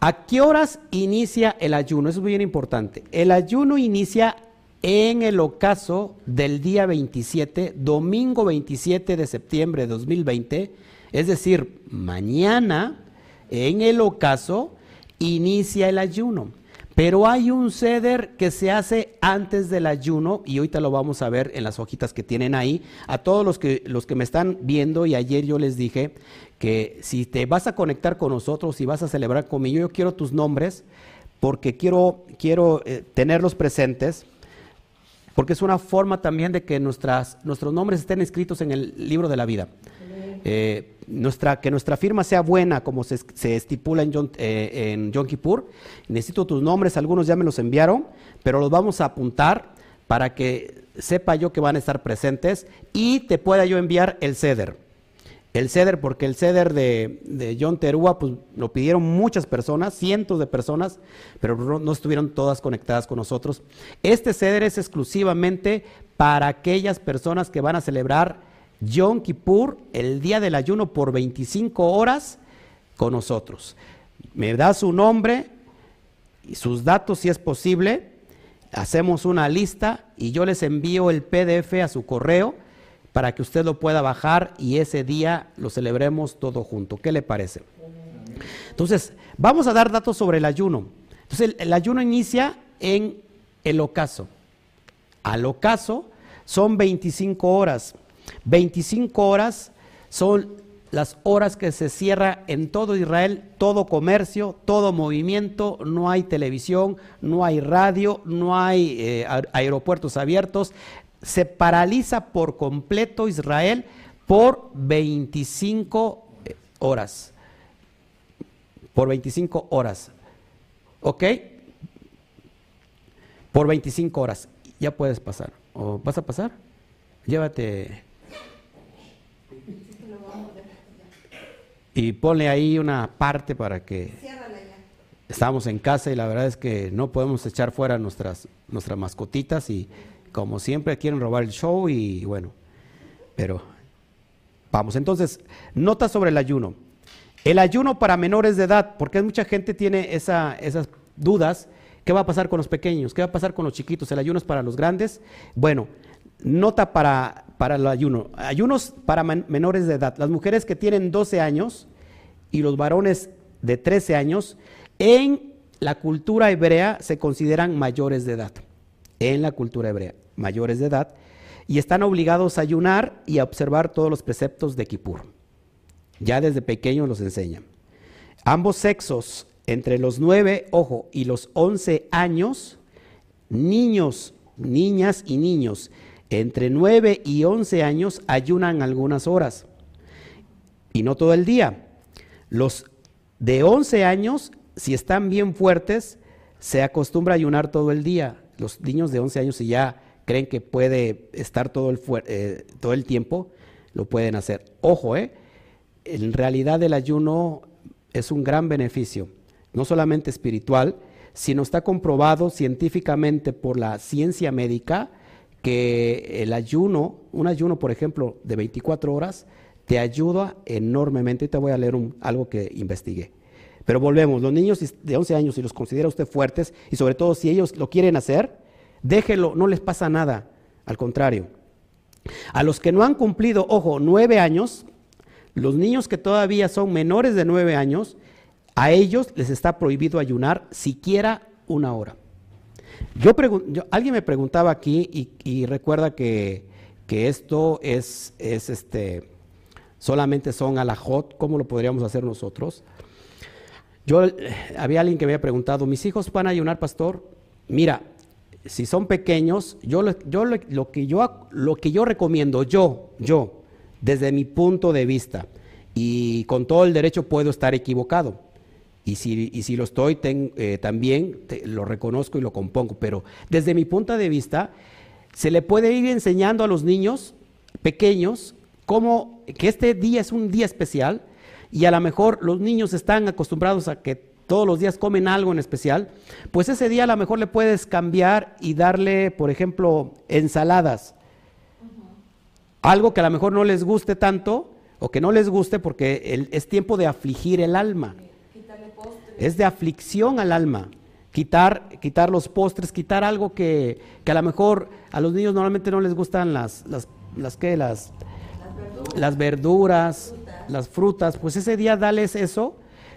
¿A qué horas inicia el ayuno? Eso es bien importante. El ayuno inicia en el ocaso del día 27, domingo 27 de septiembre de 2020, es decir, mañana, en el ocaso, inicia el ayuno. Pero hay un ceder que se hace antes del ayuno y ahorita lo vamos a ver en las hojitas que tienen ahí. A todos los que, los que me están viendo y ayer yo les dije que si te vas a conectar con nosotros y vas a celebrar conmigo, yo quiero tus nombres porque quiero, quiero eh, tenerlos presentes, porque es una forma también de que nuestras, nuestros nombres estén escritos en el libro de la vida. Eh, nuestra, que nuestra firma sea buena, como se, estipula en John, eh, en Kippur. Necesito tus nombres, algunos ya me los enviaron, pero los vamos a apuntar para que sepa yo que van a estar presentes y te pueda yo enviar el ceder. El ceder, porque el ceder de, de John Terúa, pues lo pidieron muchas personas, cientos de personas, pero no, estuvieron todas conectadas con nosotros. Este ceder es exclusivamente para aquellas personas que van a celebrar Yom Kippur, el día del ayuno, por 25 horas con nosotros. Me da su nombre y sus datos si es posible. Hacemos una lista y yo les envío el PDF a su correo para que usted lo pueda bajar y ese día lo celebremos todo junto. ¿Qué le parece? Entonces, vamos a dar datos sobre el ayuno. Entonces, el, el ayuno inicia en el ocaso. Al ocaso son 25 horas. 25 horas son las horas que se cierra en todo Israel, todo comercio, todo movimiento, no hay televisión, no hay radio, no hay eh, aeropuertos abiertos, se paraliza por completo Israel por 25 eh, horas. Por 25 horas. ¿Ok? Por 25 horas. Ya puedes pasar. ¿O vas a pasar? Llévate y ponle ahí una parte para que estamos en casa y la verdad es que no podemos echar fuera nuestras, nuestras mascotitas y como siempre quieren robar el show y bueno, pero vamos. Entonces, nota sobre el ayuno. El ayuno para menores de edad, porque mucha gente tiene esa, esas dudas. ¿Qué va a pasar con los pequeños? ¿Qué va a pasar con los chiquitos? ¿El ayuno es para los grandes? Bueno, nota para, para el ayuno. Ayunos para menores de edad. Las mujeres que tienen 12 años y los varones de 13 años, en la cultura hebrea se consideran mayores de edad. En la cultura hebrea, mayores de edad. Y están obligados a ayunar y a observar todos los preceptos de Kippur. Ya desde pequeños los enseñan. Ambos sexos, entre los 9, ojo, y los 11 años, niños, niñas y niños entre 9 y 11 años ayunan algunas horas y no todo el día. Los de 11 años, si están bien fuertes, se acostumbra a ayunar todo el día. Los niños de 11 años, si ya creen que puede estar todo el, eh, todo el tiempo, lo pueden hacer. Ojo, ¿eh? en realidad el ayuno es un gran beneficio, no solamente espiritual, sino está comprobado científicamente por la ciencia médica que el ayuno, un ayuno, por ejemplo, de 24 horas, te ayuda enormemente. Te voy a leer algo que investigué. Pero volvemos, los niños de 11 años, si los considera usted fuertes, y sobre todo si ellos lo quieren hacer, déjelo, no les pasa nada. Al contrario. A los que no han cumplido, ojo, 9 años, los niños que todavía son menores de 9 años, a ellos les está prohibido ayunar siquiera una hora. Yo, alguien me preguntaba aquí y, recuerda que, esto es, es, este, solamente son alajot, ¿cómo lo podríamos hacer nosotros? Yo, eh, había alguien que me había preguntado, ¿mis hijos van a ayunar, pastor? Mira, si son pequeños, yo, yo lo, que yo lo que yo recomiendo, yo, yo, desde mi punto de vista, y con todo el derecho puedo estar equivocado, y si, y si lo estoy eh, también, lo reconozco y lo compongo. Pero desde mi punto de vista, se le puede ir enseñando a los niños pequeños cómo que este día es un día especial y a lo mejor los niños están acostumbrados a que todos los días comen algo en especial, pues ese día a lo mejor le puedes cambiar y darle, por ejemplo, ensaladas. Algo que a lo mejor no les guste tanto o que no les guste porque es tiempo de afligir el alma es de aflicción al alma. Quitar, quitar los postres, quitar algo que, a lo mejor a los niños normalmente no les gustan las, las, las, ¿qué? las, las verduras, las frutas. Pues ese día dales eso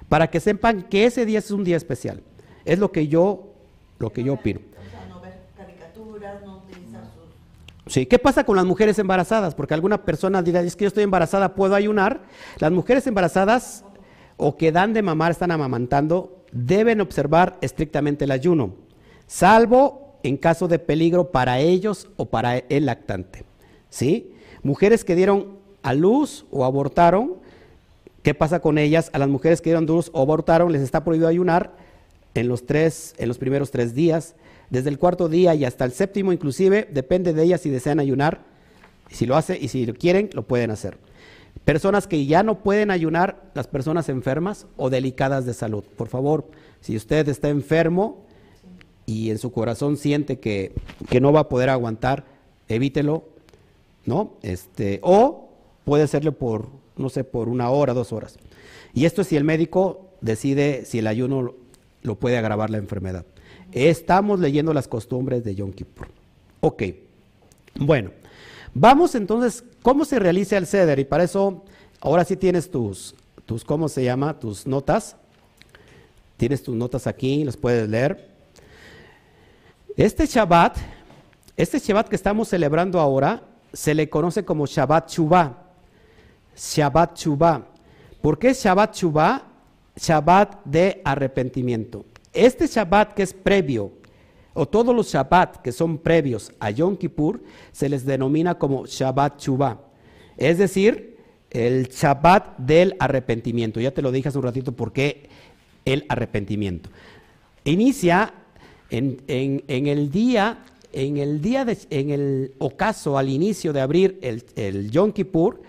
para que sepan que ese día es un día especial. Es lo que yo, lo que yo opino. Sí, ¿qué pasa con las mujeres embarazadas? Porque alguna persona dirá, es que yo estoy embarazada, ¿puedo ayunar? Las mujeres embarazadas o que dan de mamar, están amamantando, deben observar estrictamente el ayuno, salvo en caso de peligro para ellos o para el lactante. ¿Sí? Mujeres que dieron a luz o abortaron, ¿qué pasa con ellas? A las mujeres que dieron luz o abortaron les está prohibido ayunar en los, tres, en los primeros tres días, desde el cuarto día y hasta el séptimo inclusive, depende de ellas si desean ayunar, si lo hace y si lo quieren, lo pueden hacer. Personas que ya no pueden ayunar, las personas enfermas o delicadas de salud. Por favor, si usted está enfermo y en su corazón siente que, no va a poder aguantar, evítelo, ¿no? Este, o puede hacerlo por, no sé, por una hora, dos horas. Y esto es si el médico decide si el ayuno lo puede agravar la enfermedad. Estamos leyendo las costumbres de Yom Kippur. Ok, bueno, vamos entonces, ¿cómo se realiza el ceder? Y para eso, ahora sí tienes tus, tus, ¿cómo se llama? Tus notas. Tienes tus notas aquí, las puedes leer. Este Shabbat, este Shabbat que estamos celebrando ahora, se le conoce como Shabbat Shuvah. Shabbat Shuvah. ¿Por qué Shabbat Shuvah? Shabbat de arrepentimiento. Este Shabbat que es previo, o todos los Shabbat que son previos a Yom Kippur, se les denomina como Shabbat Shuvah. Es decir, el Shabbat del arrepentimiento. Ya te lo dije hace un ratito por qué el arrepentimiento. Inicia en, el día, en el día de, en el ocaso, al inicio de abrir el, Yom Kippur,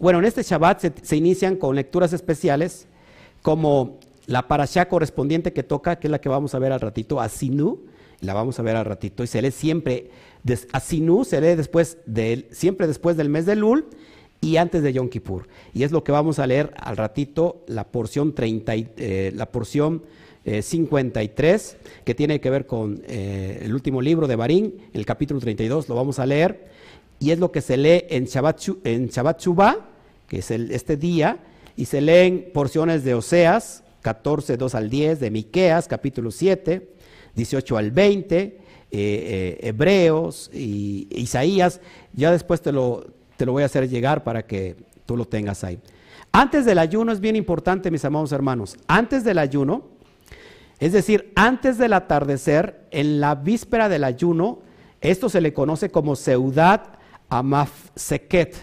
bueno, en este Shabbat se, inician con lecturas especiales como la parashá correspondiente que toca, que es la que vamos a ver al ratito, Asinu, la vamos a ver al ratito, y se lee siempre, Asinu se lee después del, siempre después del mes de Lul y antes de Yom Kippur. Y es lo que vamos a leer al ratito, la porción, 30, eh, la porción 53, eh, que tiene que ver con eh, el último libro de Barín, el capítulo 32, lo vamos a leer, y es lo que se lee en Shabbat, en que es el, este día, y se leen porciones de Oseas, 14, 2 al 10, de Miqueas, capítulo 7, 18 al 20, eh, eh, Hebreos y Isaías. Ya después te lo, te lo voy a hacer llegar para que tú lo tengas ahí. Antes del ayuno es bien importante, mis amados hermanos. Antes del ayuno, es decir, antes del atardecer, en la víspera del ayuno, esto se le conoce como Seudat Amafseket.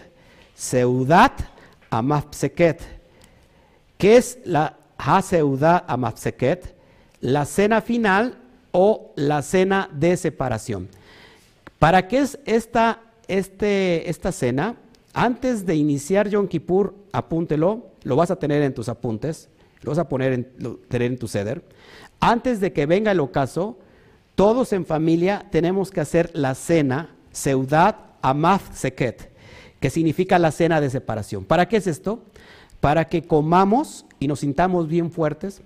Seudat Amafseket. ¿Qué es la Haseuda Amapseket? La cena final o la cena de separación. ¿Para qué es esta, este, esta cena? Antes de iniciar Yom Kippur, apúntelo, lo vas a tener en tus apuntes, lo vas a poner en, tener en tu ceder. Antes de que venga el ocaso, todos en familia tenemos que hacer la cena, Seudat Amaf Seket, que significa la cena de separación. ¿Para qué es esto? para que comamos y nos sintamos bien fuertes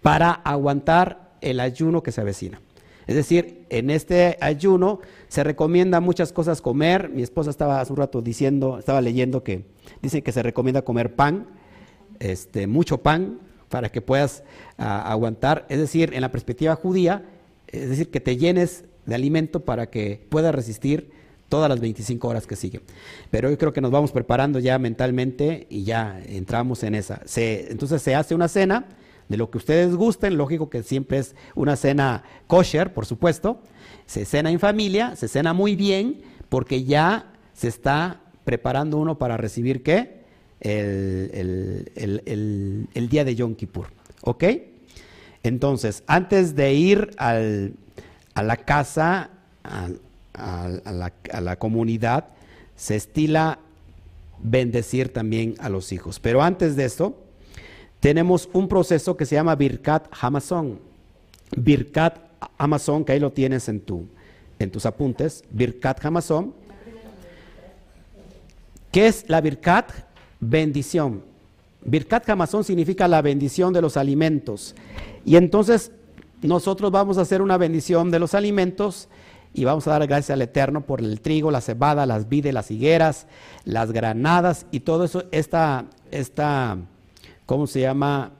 para aguantar el ayuno que se avecina. Es decir, en este ayuno se recomienda muchas cosas comer. Mi esposa estaba hace un rato diciendo, estaba leyendo que dice que se recomienda comer pan, este, mucho pan, para que puedas ah, aguantar. Es decir, en la perspectiva judía, es decir, que te llenes de alimento para que puedas resistir todas las 25 horas que siguen. Pero yo creo que nos vamos preparando ya mentalmente y ya entramos en esa. entonces se hace una cena de lo que ustedes gusten, lógico que siempre es una cena kosher, por supuesto. Se cena en familia, se cena muy bien, porque ya se está preparando uno para recibir qué? El, el día de Yom Kippur. ¿Ok? Entonces, antes de ir al, a la casa, a, la, comunidad, se estila bendecir también a los hijos. Pero antes de esto, tenemos un proceso que se llama Birkat Hamazon. Birkat Hamazon, que ahí lo tienes en, tu, en tus apuntes. Birkat Hamazon. ¿Qué es la Birkat? Bendición. Birkat Hamazon significa la bendición de los alimentos. Y entonces nosotros vamos a hacer una bendición de los alimentos y vamos a dar gracias al Eterno por el trigo, la cebada, las vides, las higueras, las granadas y todo eso, esta, esta ¿cómo se llama?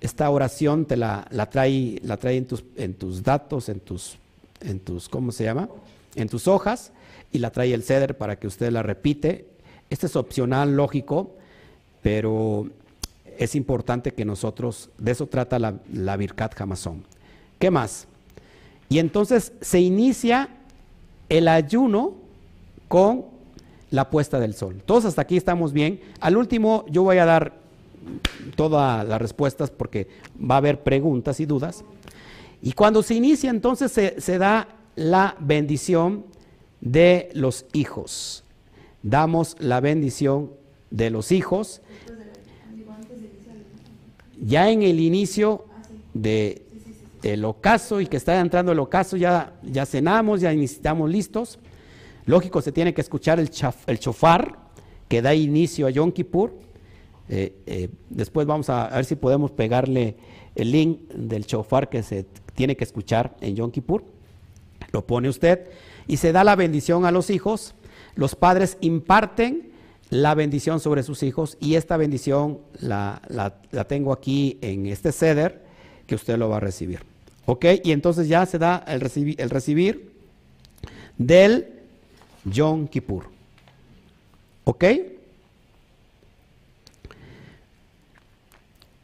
Esta oración te la, la trae, la trae en, tus, en tus datos, en tus, en tus, ¿cómo se llama? En tus hojas y la trae el ceder para que usted la repite. Este es opcional, lógico, pero es importante que nosotros, de eso trata la, la Birkat. ¿Qué más? Y entonces se inicia el ayuno con la puesta del sol. Todos hasta aquí estamos bien. Al último yo voy a dar todas las respuestas porque va a haber preguntas y dudas. Y cuando se inicia entonces se, se da la bendición de los hijos. Damos la bendición de los hijos ya en el inicio de, del ocaso y que está entrando el ocaso, ya, ya cenamos, ya estamos listos. Lógico, se tiene que escuchar el, el chofar que da inicio a Yom Kippur. Eh, eh, después vamos a, ver si podemos pegarle el link del chofar que se tiene que escuchar en Yom Kippur. Lo pone usted y se da la bendición a los hijos. Los padres imparten la bendición sobre sus hijos y esta bendición la, tengo aquí en este ceder que usted lo va a recibir. ¿Ok? Y entonces ya se da el, recibir, el recibir del Yom Kippur. ¿Ok?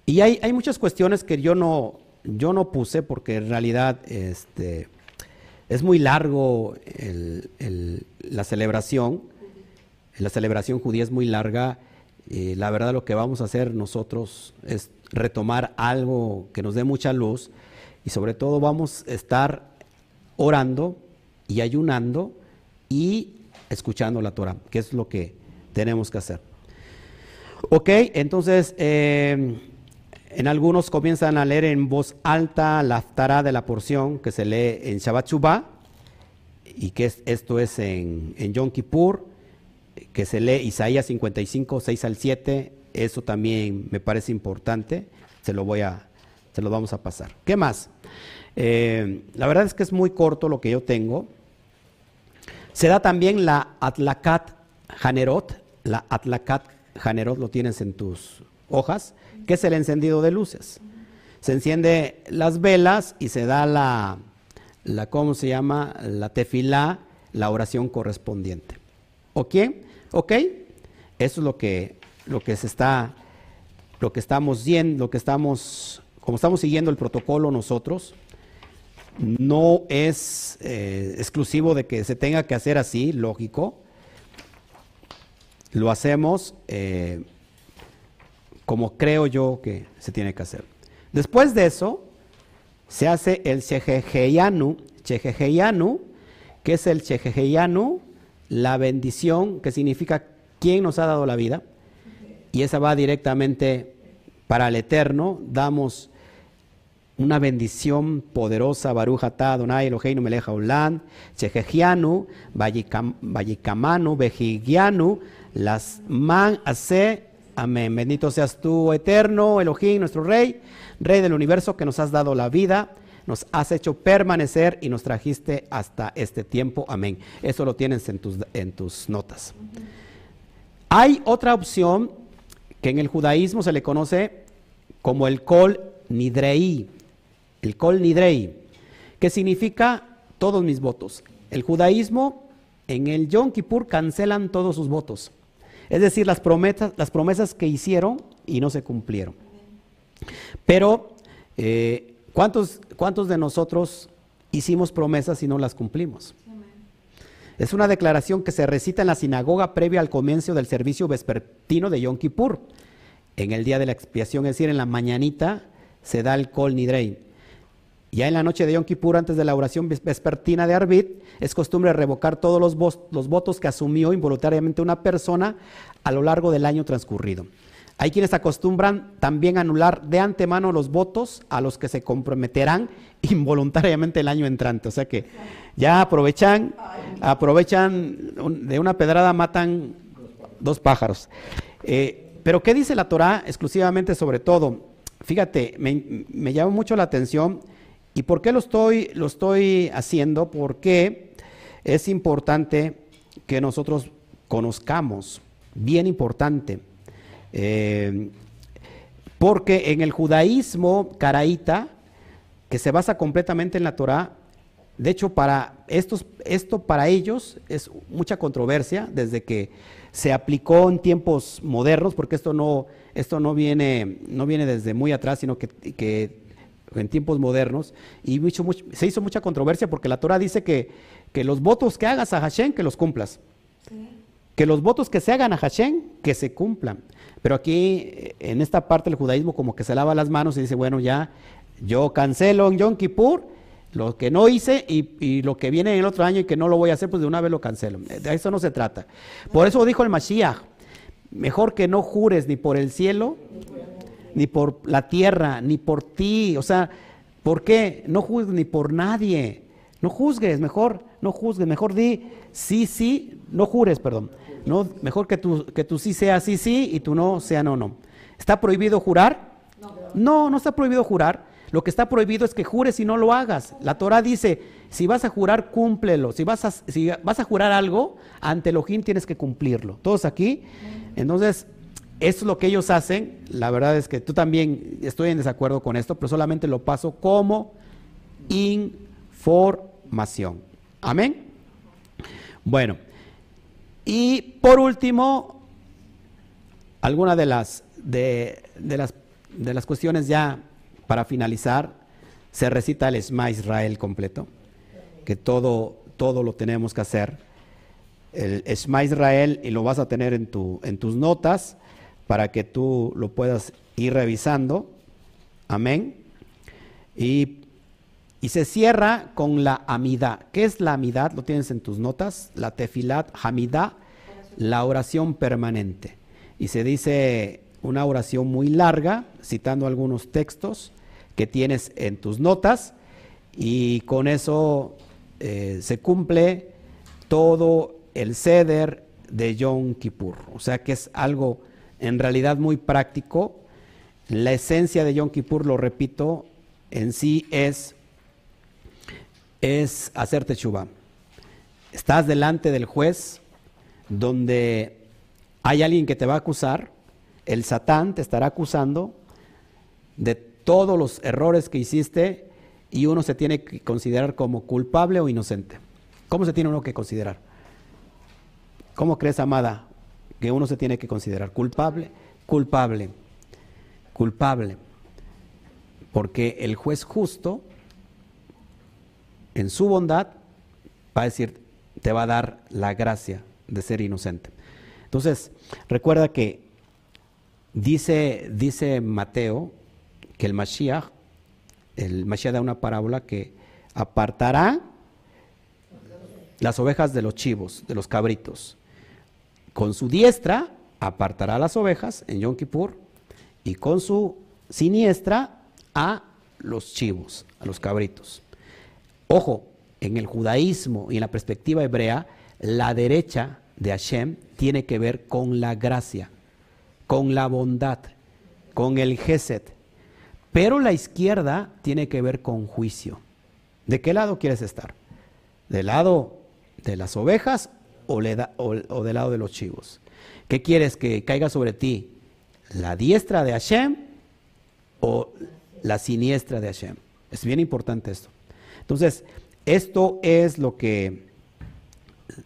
Y hay, hay, muchas cuestiones que yo no, yo no puse porque en realidad este, es muy largo la celebración la celebración judía es muy larga. la verdad lo que vamos a hacer nosotros es retomar algo que nos dé mucha luz y sobre todo vamos a estar orando y ayunando y escuchando la Torah, que es lo que tenemos que hacer. Ok, entonces em, en algunos comienzan a leer en voz alta la Torah de la porción que se lee en Shabbat Shubá y que esto es en, en Yom Kippur que se lee Isaías 55, 6 al 7, eso también me parece importante, se lo voy a, se lo vamos a pasar. ¿Qué más? Eh, la verdad es que es muy corto lo que yo tengo. Se da también la Atlakat Hanerot, la Atlakat Hanerot lo tienes en tus hojas, que es el encendido de luces. Se enciende las velas y se da la, la ¿cómo se llama? La tefilá, la oración correspondiente. ¿Ok? ¿Ok? Eso es lo que, lo que se está, lo que estamos viendo, lo que estamos, como estamos siguiendo el protocolo nosotros, no es eh, exclusivo de que se tenga que hacer así, lógico. Lo hacemos eh, como creo yo que se tiene que hacer. Después de eso, se hace el Chejejeyanu, Chejejeyanu, que es el Chejejeyanu la bendición, que significa quién nos ha dado la vida, y esa va directamente para el eterno, damos una bendición poderosa, Barujata, Adonai, Eloheinu, Meleja, Ulan, Chejejianu, Vallikamanu, Bejigianu, las man hace, amén. Bendito seas tú, eterno, Elohim, nuestro Rey, Rey del universo, que nos has dado la vida, nos has hecho permanecer y nos trajiste hasta este tiempo. Amén. Eso lo tienes en tus, en tus notas. Hay otra opción que en el judaísmo se le conoce como el kol nidrei. El kol nidrei, que significa todos mis votos. El judaísmo en el Yom Kippur cancelan todos sus votos. Es decir, las promesas, las promesas que hicieron y no se cumplieron. Pero eh, ¿Cuántos, ¿Cuántos de nosotros hicimos promesas y no las cumplimos? Es una declaración que se recita en la sinagoga previa al comienzo del servicio vespertino de Yom Kippur. En el día de la expiación, es decir, en la mañanita, se da el Kol Nidrei. Ya en la noche de Yom Kippur, antes de la oración vespertina de Arbit, es costumbre revocar todos los, los votos que asumió involuntariamente una persona a lo largo del año transcurrido. Hay quienes acostumbran también anular de antemano los votos a los que se comprometerán involuntariamente el año entrante. O sea que ya aprovechan, aprovechan de una pedrada matan dos pájaros. Eh, pero ¿qué dice la Torah exclusivamente sobre todo? Fíjate, me llama mucho la atención. ¿Y por qué lo estoy, lo estoy haciendo? Porque es importante que nosotros conozcamos, bien importante, eh, porque en el judaísmo caraíta, que se basa completamente en la Torah, De hecho, para estos, esto para ellos es mucha controversia desde que se aplicó en tiempos modernos, porque esto no, esto no, viene, no viene desde muy atrás, sino que, que en tiempos modernos, y se hizo mucha controversia porque la Torah dice que, que los votos que hagas a Hashem, que los cumplas. Que los votos que se hagan a Hashem, que se cumplan. Pero aquí, en esta parte del judaísmo, como que se lava las manos y dice, bueno, ya, yo cancelo en Yom Kippur lo que no hice y, lo que viene en el otro año y que no lo voy a hacer, pues de una vez lo cancelo. De eso no se trata. Por eso dijo el Mashiach, mejor que no jures ni por el cielo, ni por la tierra, ni por ti. O sea, ¿por qué? No juzgues ni por nadie. No juzgues, mejor, no juzgues, mejor di sí, sí, no jures, perdón. No, mejor que tu, que tú sí sea sí, sí y tú no sea no, no. ¿Está prohibido jurar? No, no está prohibido jurar. Lo que está prohibido es que jures y no lo hagas. La Torah dice, si vas a jurar, cúmplelo. Si vas a, si vas a jurar algo, ante Elohim tienes que cumplirlo. ¿Todos aquí? Entonces, esto es lo que ellos hacen. La verdad es que tú también estoy en desacuerdo con esto, pero solamente lo paso como información. Amén. Bueno, y por último, alguna de las, de, las, de las cuestiones ya para finalizar, se recita el Esma Israel completo, que todo, todo lo tenemos que hacer. El Esma Israel, y lo vas a tener en, tu, en tus notas para que tú lo puedas ir revisando. Amén. Y, y se cierra con la amidad. ¿Qué es la amidad? Lo tienes en tus notas. La tefilat, hamidá, la oración permanente. Y se dice una oración muy larga, citando algunos textos que tienes en tus notas y con eso eh, se cumple todo el ceder de Yom Kippur. O sea que es algo en realidad muy práctico. La esencia de Yom Kippur, lo repito, en sí es, es hacerte teshuva. Estás delante del juez donde hay alguien que te va a acusar, el Satán te estará acusando de todos los errores que hiciste y uno se tiene que considerar como culpable o inocente. ¿Cómo se tiene uno que considerar? ¿Cómo crees, amada, que uno se tiene que considerar culpable? Culpable, culpable. Porque el juez justo, en su bondad, va a decir, te va a dar la gracia de ser inocente. Entonces, recuerda que dice, dice Mateo que el Mashiach, el Mashiach da una parábola que apartará las ovejas de los chivos, de los cabritos. Con su diestra apartará las ovejas en Yom Kippur y con su siniestra a los chivos, a los cabritos. Ojo, en el judaísmo y en la perspectiva hebrea, la derecha de Hashem tiene que ver con la gracia, con la bondad, con el Geset. Pero la izquierda tiene que ver con juicio. ¿De qué lado quieres estar? ¿Del lado de las ovejas o, del lado de los chivos? ¿Qué quieres que caiga sobre ti? ¿La diestra de Hashem o la siniestra de Hashem? Es bien importante esto. Entonces, esto es lo que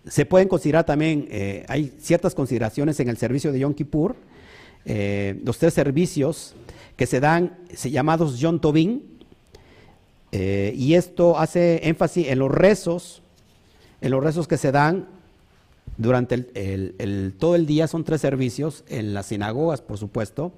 se pueden considerar también, eh, hay ciertas consideraciones en el servicio de Yom Kippur, eh, los tres servicios que se dan llamados John Tobin, eh, y esto hace énfasis en los rezos, en los rezos que se dan durante el, todo el día, son tres servicios, en las sinagogas, por supuesto,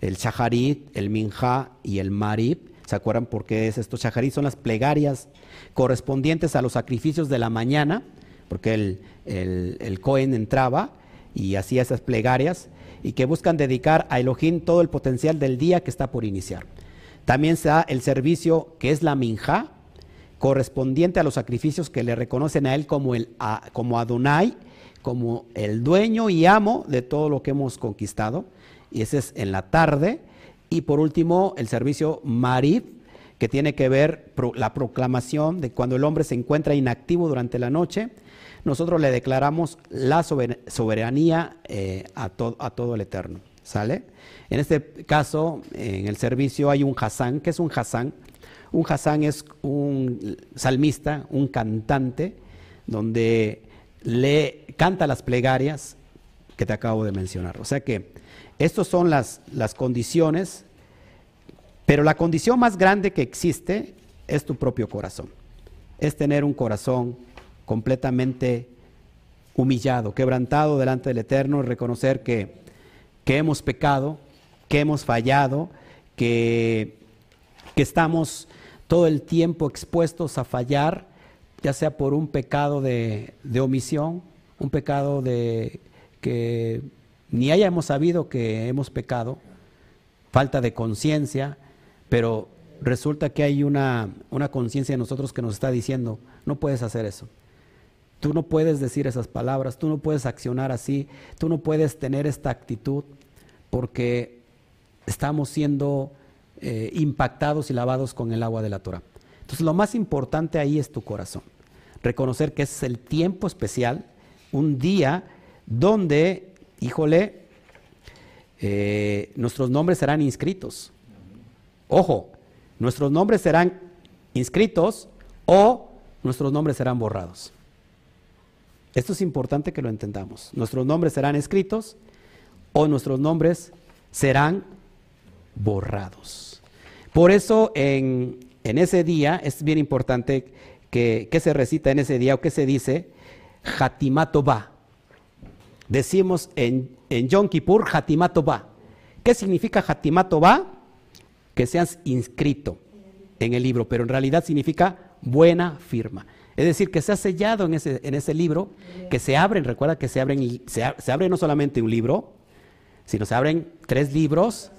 el Shaharit, el Minja y el Marib. ¿Se acuerdan por qué es esto? Shaharit son las plegarias correspondientes a los sacrificios de la mañana, porque el, el, Cohen entraba y hacía esas plegarias y que buscan dedicar a Elohim todo el potencial del día que está por iniciar. También se da el servicio que es la minja, correspondiente a los sacrificios que le reconocen a él como, el, como Adonai, como el dueño y amo de todo lo que hemos conquistado. Y ese es en la tarde. Y por último, el servicio Marib, que tiene que ver la proclamación de cuando el hombre se encuentra inactivo durante la noche nosotros le declaramos la soberanía eh, a, a, todo el Eterno. ¿Sale? En este caso, en el servicio hay un Hassan. ¿Qué es un Hassan? Un Hasán es un salmista, un cantante, donde le canta las plegarias que te acabo de mencionar. O sea que estas son las, las condiciones, pero la condición más grande que existe es tu propio corazón. Es tener un corazón completamente humillado, quebrantado delante del Eterno, reconocer que, que hemos pecado, que hemos fallado, que, que estamos todo el tiempo expuestos a fallar, ya sea por un pecado de, omisión, un pecado de que ni hayamos sabido que hemos pecado, falta de conciencia, pero resulta que hay una, una conciencia en nosotros que nos está diciendo, no puedes hacer eso. Tú no puedes decir esas palabras, tú no puedes accionar así, tú no puedes tener esta actitud porque estamos siendo eh, impactados y lavados con el agua de la Torah. Entonces lo más importante ahí es tu corazón. Reconocer que es el tiempo especial, un día donde, híjole, eh, nuestros nombres serán inscritos. Ojo, nuestros nombres serán inscritos o nuestros nombres serán borrados. Esto es importante que lo entendamos. Nuestros nombres serán escritos o nuestros nombres serán borrados. Por eso en, ese día es bien importante que, se recita en ese día o que se dice Hatimato Ba. Decimos en, en Yom Kippur Hatimato Ba. ¿Qué significa Hatimato Ba? Que seas inscrito en el libro, pero en realidad significa buena firma. Es decir, que se ha sellado en ese, en ese libro, que se abren, recuerda que se abren, se, abre no solamente un libro, sino se abren tres libros,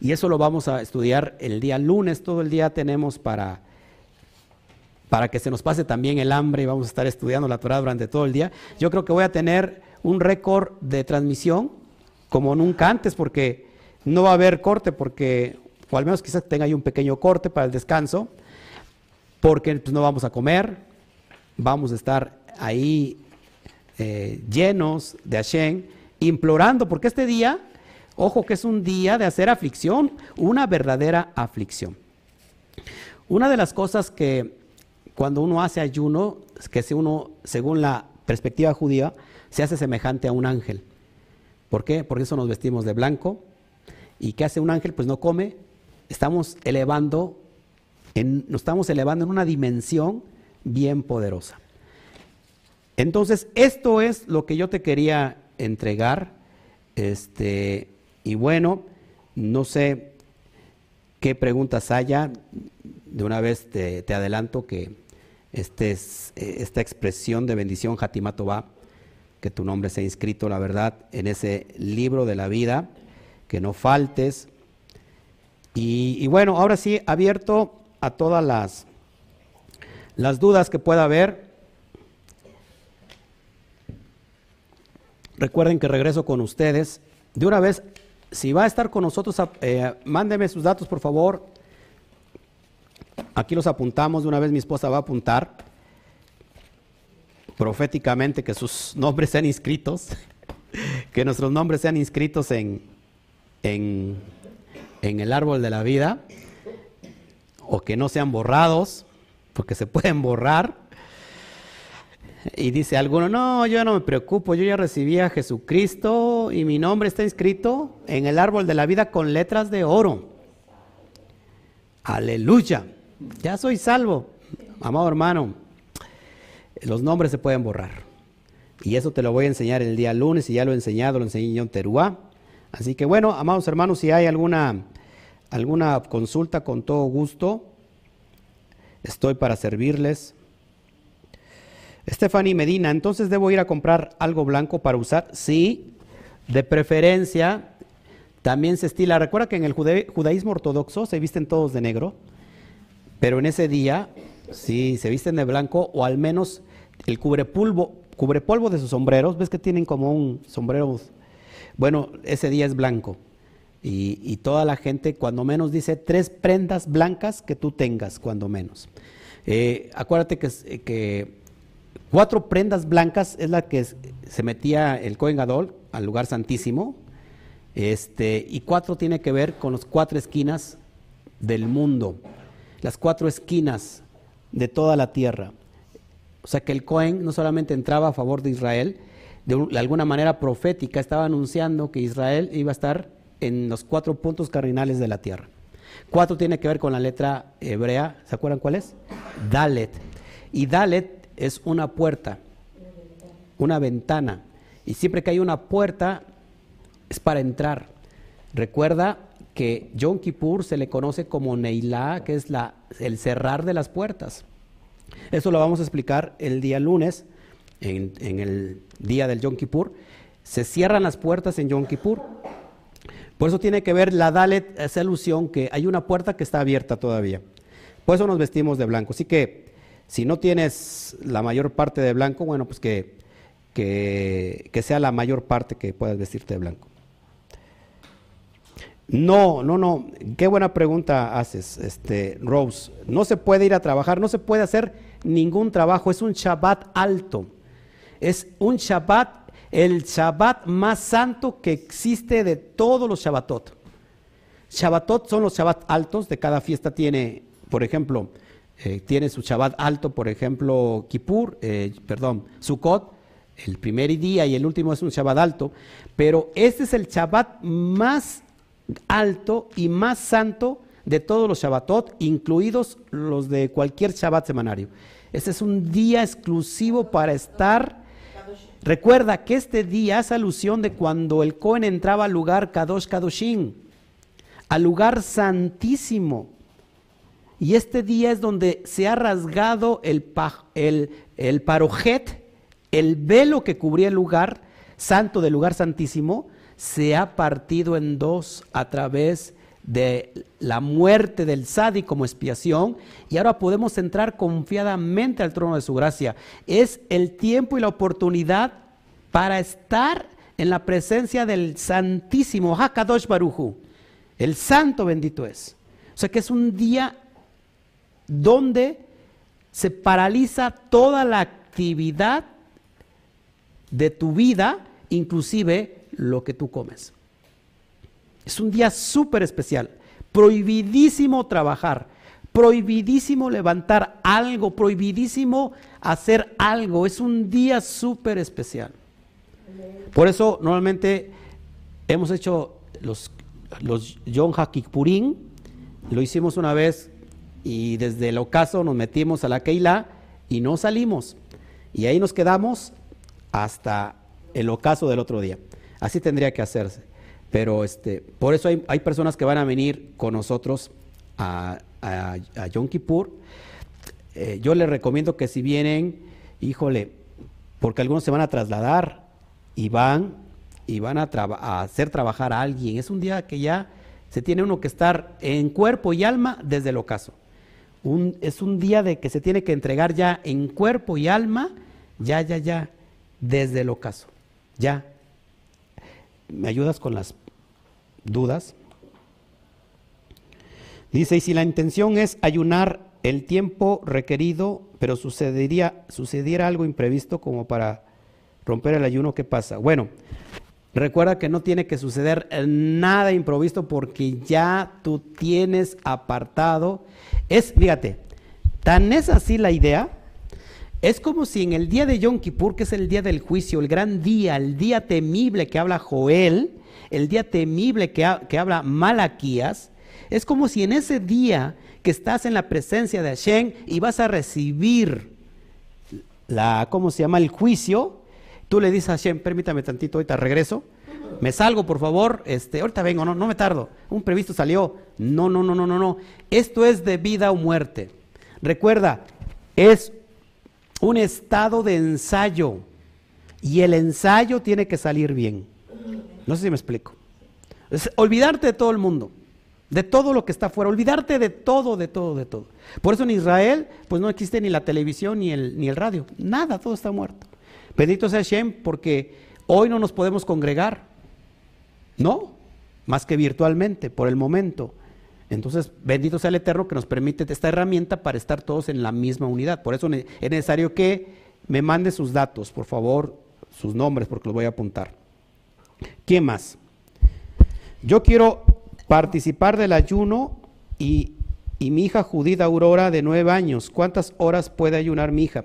y eso lo vamos a estudiar el día lunes, todo el día tenemos para, para que se nos pase también el hambre y vamos a estar estudiando la Torah durante todo el día. Yo creo que voy a tener un récord de transmisión como nunca antes, porque no va a haber corte, porque, o al menos quizás tenga ahí un pequeño corte para el descanso, porque pues, no vamos a comer, vamos a estar ahí eh, llenos de Hashem, implorando, porque este día, ojo que es un día de hacer aflicción, una verdadera aflicción. Una de las cosas que cuando uno hace ayuno, que si uno, según la perspectiva judía, se hace semejante a un ángel. ¿Por qué? Porque eso nos vestimos de blanco. ¿Y qué hace un ángel? Pues no come. Estamos elevando, en, nos estamos elevando en una dimensión bien poderosa. Entonces, esto es lo que yo te quería entregar. Este, y bueno, no sé qué preguntas haya. De una vez te, adelanto que este es, esta expresión de bendición Hatimato va, que tu nombre sea inscrito, la verdad, en ese libro de la vida, que no faltes. Y, y bueno, ahora sí, abierto a todas las las dudas que pueda haber. Recuerden que regreso con ustedes. De una vez, si va a estar con nosotros, eh, mándeme sus datos, por favor. Aquí los apuntamos. De una vez mi esposa va a apuntar proféticamente que sus nombres sean inscritos, que nuestros nombres sean inscritos en, en, en el árbol de la vida, o que no sean borrados porque se pueden borrar. Y dice alguno, no, yo no me preocupo, yo ya recibí a Jesucristo y mi nombre está inscrito en el árbol de la vida con letras de oro. Aleluya, ya soy salvo, amado hermano. Los nombres se pueden borrar. Y eso te lo voy a enseñar el día lunes y ya lo he enseñado, lo enseñé en Teruá. Así que bueno, amados hermanos, si hay alguna, alguna consulta, con todo gusto, Estoy para servirles. Stephanie Medina, entonces debo ir a comprar algo blanco para usar. Sí, de preferencia. También se estila. Recuerda que en el judaísmo ortodoxo se visten todos de negro, pero en ese día sí se visten de blanco o al menos el cubrepolvo, cubrepolvo de sus sombreros. ¿Ves que tienen como un sombrero? Bueno, ese día es blanco. Y, toda la gente, cuando menos, dice tres prendas blancas que tú tengas, cuando menos. Eh, acuérdate que, eh, que, cuatro prendas blancas es la que se metía el Cohen Gadol al lugar santísimo, este, y cuatro tiene que ver con las cuatro esquinas del mundo. las cuatro esquinas de toda la tierra. O sea que el Cohen no solamente entraba a favor de Israel, de, alguna manera profética estaba anunciando que Israel iba a estar en los cuatro puntos cardinales de la tierra. Cuatro tiene que ver con la letra hebrea, ¿se acuerdan cuál es? Dalet. Y Dalet es una puerta, una ventana. Y siempre que hay una puerta es para entrar. Recuerda que Yom Kippur se le conoce como Neilá, que es la, el cerrar de las puertas. Eso lo vamos a explicar el día lunes, en, el día del Yom Kippur. Se cierran las puertas en Yom Kippur. Por eso tiene que ver la Dalet, esa alusión que hay una puerta que está abierta todavía. Por eso nos vestimos de blanco. Así que si no tienes la mayor parte de blanco, bueno, pues que, que sea la mayor parte que puedas vestirte de blanco. No, no, no. Qué buena pregunta haces, este, Rose. No se puede ir a trabajar, no se puede hacer ningún trabajo. Es un Shabbat alto. Es un Shabbat, el Shabbat más santo que existe de todos los Shabbatot. Shabbatot son los Shabbat altos. De cada fiesta tiene, por ejemplo, eh, tiene su Shabbat alto, por ejemplo, Kippur, eh, perdón, Sukkot. El primer día y el último es un Shabbat alto. Pero este es el Shabbat más alto y más santo de todos los Shabbatot, incluidos los de cualquier Shabbat semanario. Este es un día exclusivo para estar. Recuerda que este día es alusión de cuando el Cohen entraba al lugar Kadosh Kadoshin, al lugar santísimo. Y este día es donde se ha rasgado el, el, el parojet, el velo que cubría el lugar santo del lugar santísimo, se ha partido en dos a través de la muerte del Sadi como expiación y ahora podemos entrar confiadamente al trono de su gracia. Es el tiempo y la oportunidad para estar en la presencia del Santísimo Hakadosh Baruchu. El Santo bendito es. O sea que es un día donde se paraliza toda la actividad de tu vida, inclusive lo que tú comes. Es un día súper especial. Prohibidísimo trabajar, prohibidísimo levantar algo, prohibidísimo hacer algo. Es un día súper especial. Por eso normalmente hemos hecho los, los Yom HaKippurim, lo hicimos una vez y desde el ocaso nos metimos a la Keilah y no salimos. Y ahí nos quedamos hasta el ocaso del otro día. Así tendría que hacerse. Pero este, por eso hay, personas que van a venir con nosotros a, a, Yom Kippur. Eh, yo les recomiendo que si vienen, híjole, porque algunos se van a trasladar y van y van a, hacer trabajar a alguien. Es un día que ya se tiene uno que estar en cuerpo y alma desde el ocaso. Es un día de que se tiene que entregar ya en cuerpo y alma, ya, ya, ya, desde el ocaso. Ya, ¿Me ayudas con las dudas? Dice, y si la intención es ayunar el tiempo requerido, pero sucedería, sucediera algo imprevisto como para romper el ayuno, ¿qué pasa? Bueno, recuerda que no tiene que suceder nada improvisto porque ya tú tienes apartado. Es, fíjate, tan es así la idea es como si en el día de Yom Kippur, que es el día del juicio, el gran día, el día temible que habla Joel, el día temible que, habla Malaquías, es como si en ese día que estás en la presencia de Hashem y vas a recibir la, ¿cómo se llama? El juicio, tú le dices a Hashem, permítame tantito, ahorita regreso, me salgo por favor, este, ahorita vengo, no, no me tardo, un previsto salió, no, no, no, no, no, no, esto es de vida o muerte. Recuerda, es un estado de ensayo y el ensayo tiene que salir bien. No sé si me explico. Olvidarte de todo el mundo, de todo lo que está afuera, olvidarte de todo, de todo, de todo. Por eso en Israel, pues no existe ni la televisión ni el, ni el radio, nada, todo está muerto. Bendito sea Hashem, porque hoy no nos podemos congregar, no, más que virtualmente, por el momento. Entonces, bendito sea el Eterno que nos permite esta herramienta para estar todos en la misma unidad. Por eso es necesario que me mande sus datos, por favor, sus nombres, porque los voy a apuntar. ¿Qué más? Yo quiero participar del ayuno y y mi hija Judith Aurora de nueve años. ¿Cuántas horas puede ayunar mi hija?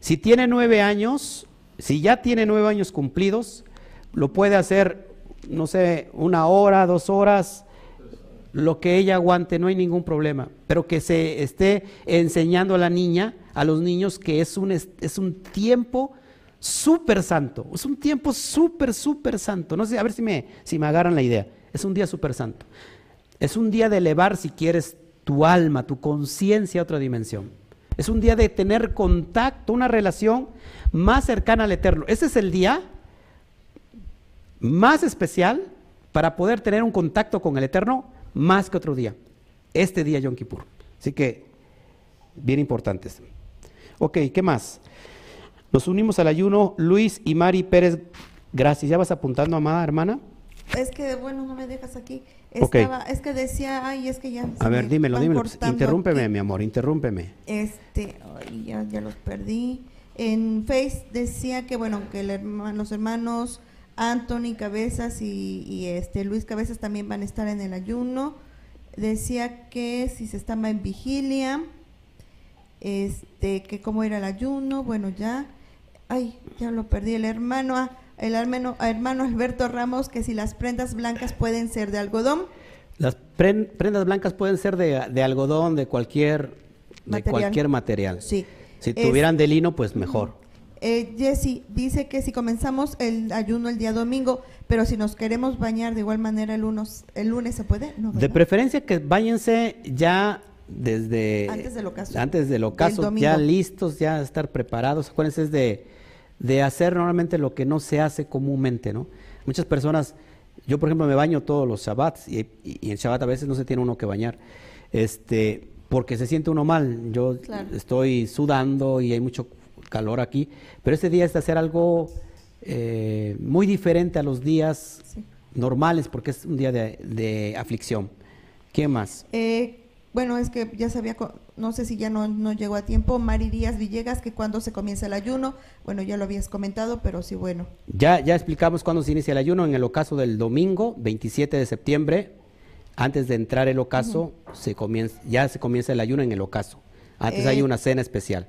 Si tiene nueve años, si ya tiene nueve años cumplidos, lo puede hacer, no sé, una hora, dos horas, lo que ella aguante, no hay ningún problema. Pero que se esté enseñando a la niña, a los niños, que es un, es un tiempo súper santo. Es un tiempo súper, súper santo. No sé, a ver si me, si me agarran la idea. Es un día súper santo. Es un día de elevar, si quieres, tu alma, tu conciencia a otra dimensión. Es un día de tener contacto, una relación más cercana al Eterno. Ese es el día más especial para poder tener un contacto con el Eterno más que otro día. Este día Yom Kippur. Así que, bien importantes. Ok, ¿qué más? Nos unimos al ayuno Luis y Mari Pérez. Gracias. ¿Ya vas apuntando, amada hermana? Es que, bueno, no me dejas aquí. Estaba, Es que decía, ay, es que ya. A ver, dímelo, dímelo. Interrúmpeme, mi amor, interrúmpeme. Este, ya, ya los perdí. En Face decía que, bueno, que los hermanos Anthony Cabezas y, este Luis Cabezas también van a estar en el ayuno. Decía que si se estaba en vigilia, este, que cómo era el ayuno, bueno, ya. Ay, ya lo perdí. El hermano. Ah, el hermano, hermano Alberto Ramos que si las prendas blancas pueden ser de algodón. Las prendas blancas pueden ser de, algodón, de cualquier material. de cualquier material. Sí. Si tuvieran de lino, pues mejor. Eh, Jesse dice que si comenzamos el ayuno el día domingo, pero si nos queremos bañar de igual manera el lunes, el lunes se puede. de preferencia que váyanse ya desde antes del ocaso, antes del ocaso ya listos, ya estar preparados. Acuérdense es de de hacer normalmente lo que no se hace comúnmente, ¿no? Muchas personas, yo por ejemplo me baño todos los Shabbats y, en Shabbat a veces no se tiene uno que bañar, este, porque se siente uno mal. Yo estoy sudando y hay mucho calor aquí, pero este día es de hacer algo eh, muy diferente a los días normales porque es un día de, aflicción. ¿Qué más? Eh, bueno, es que ya sabía, no sé si ya no, no, llegó a tiempo, Mari Díaz Villegas, que cuando se comienza el ayuno, bueno, ya lo habías comentado, pero sí, bueno. Ya, ya explicamos cuándo se inicia el ayuno, en el ocaso del domingo, 27 de septiembre, antes de entrar el ocaso, se comienza, ya se comienza el ayuno en el ocaso. Antes hay eh, una cena especial.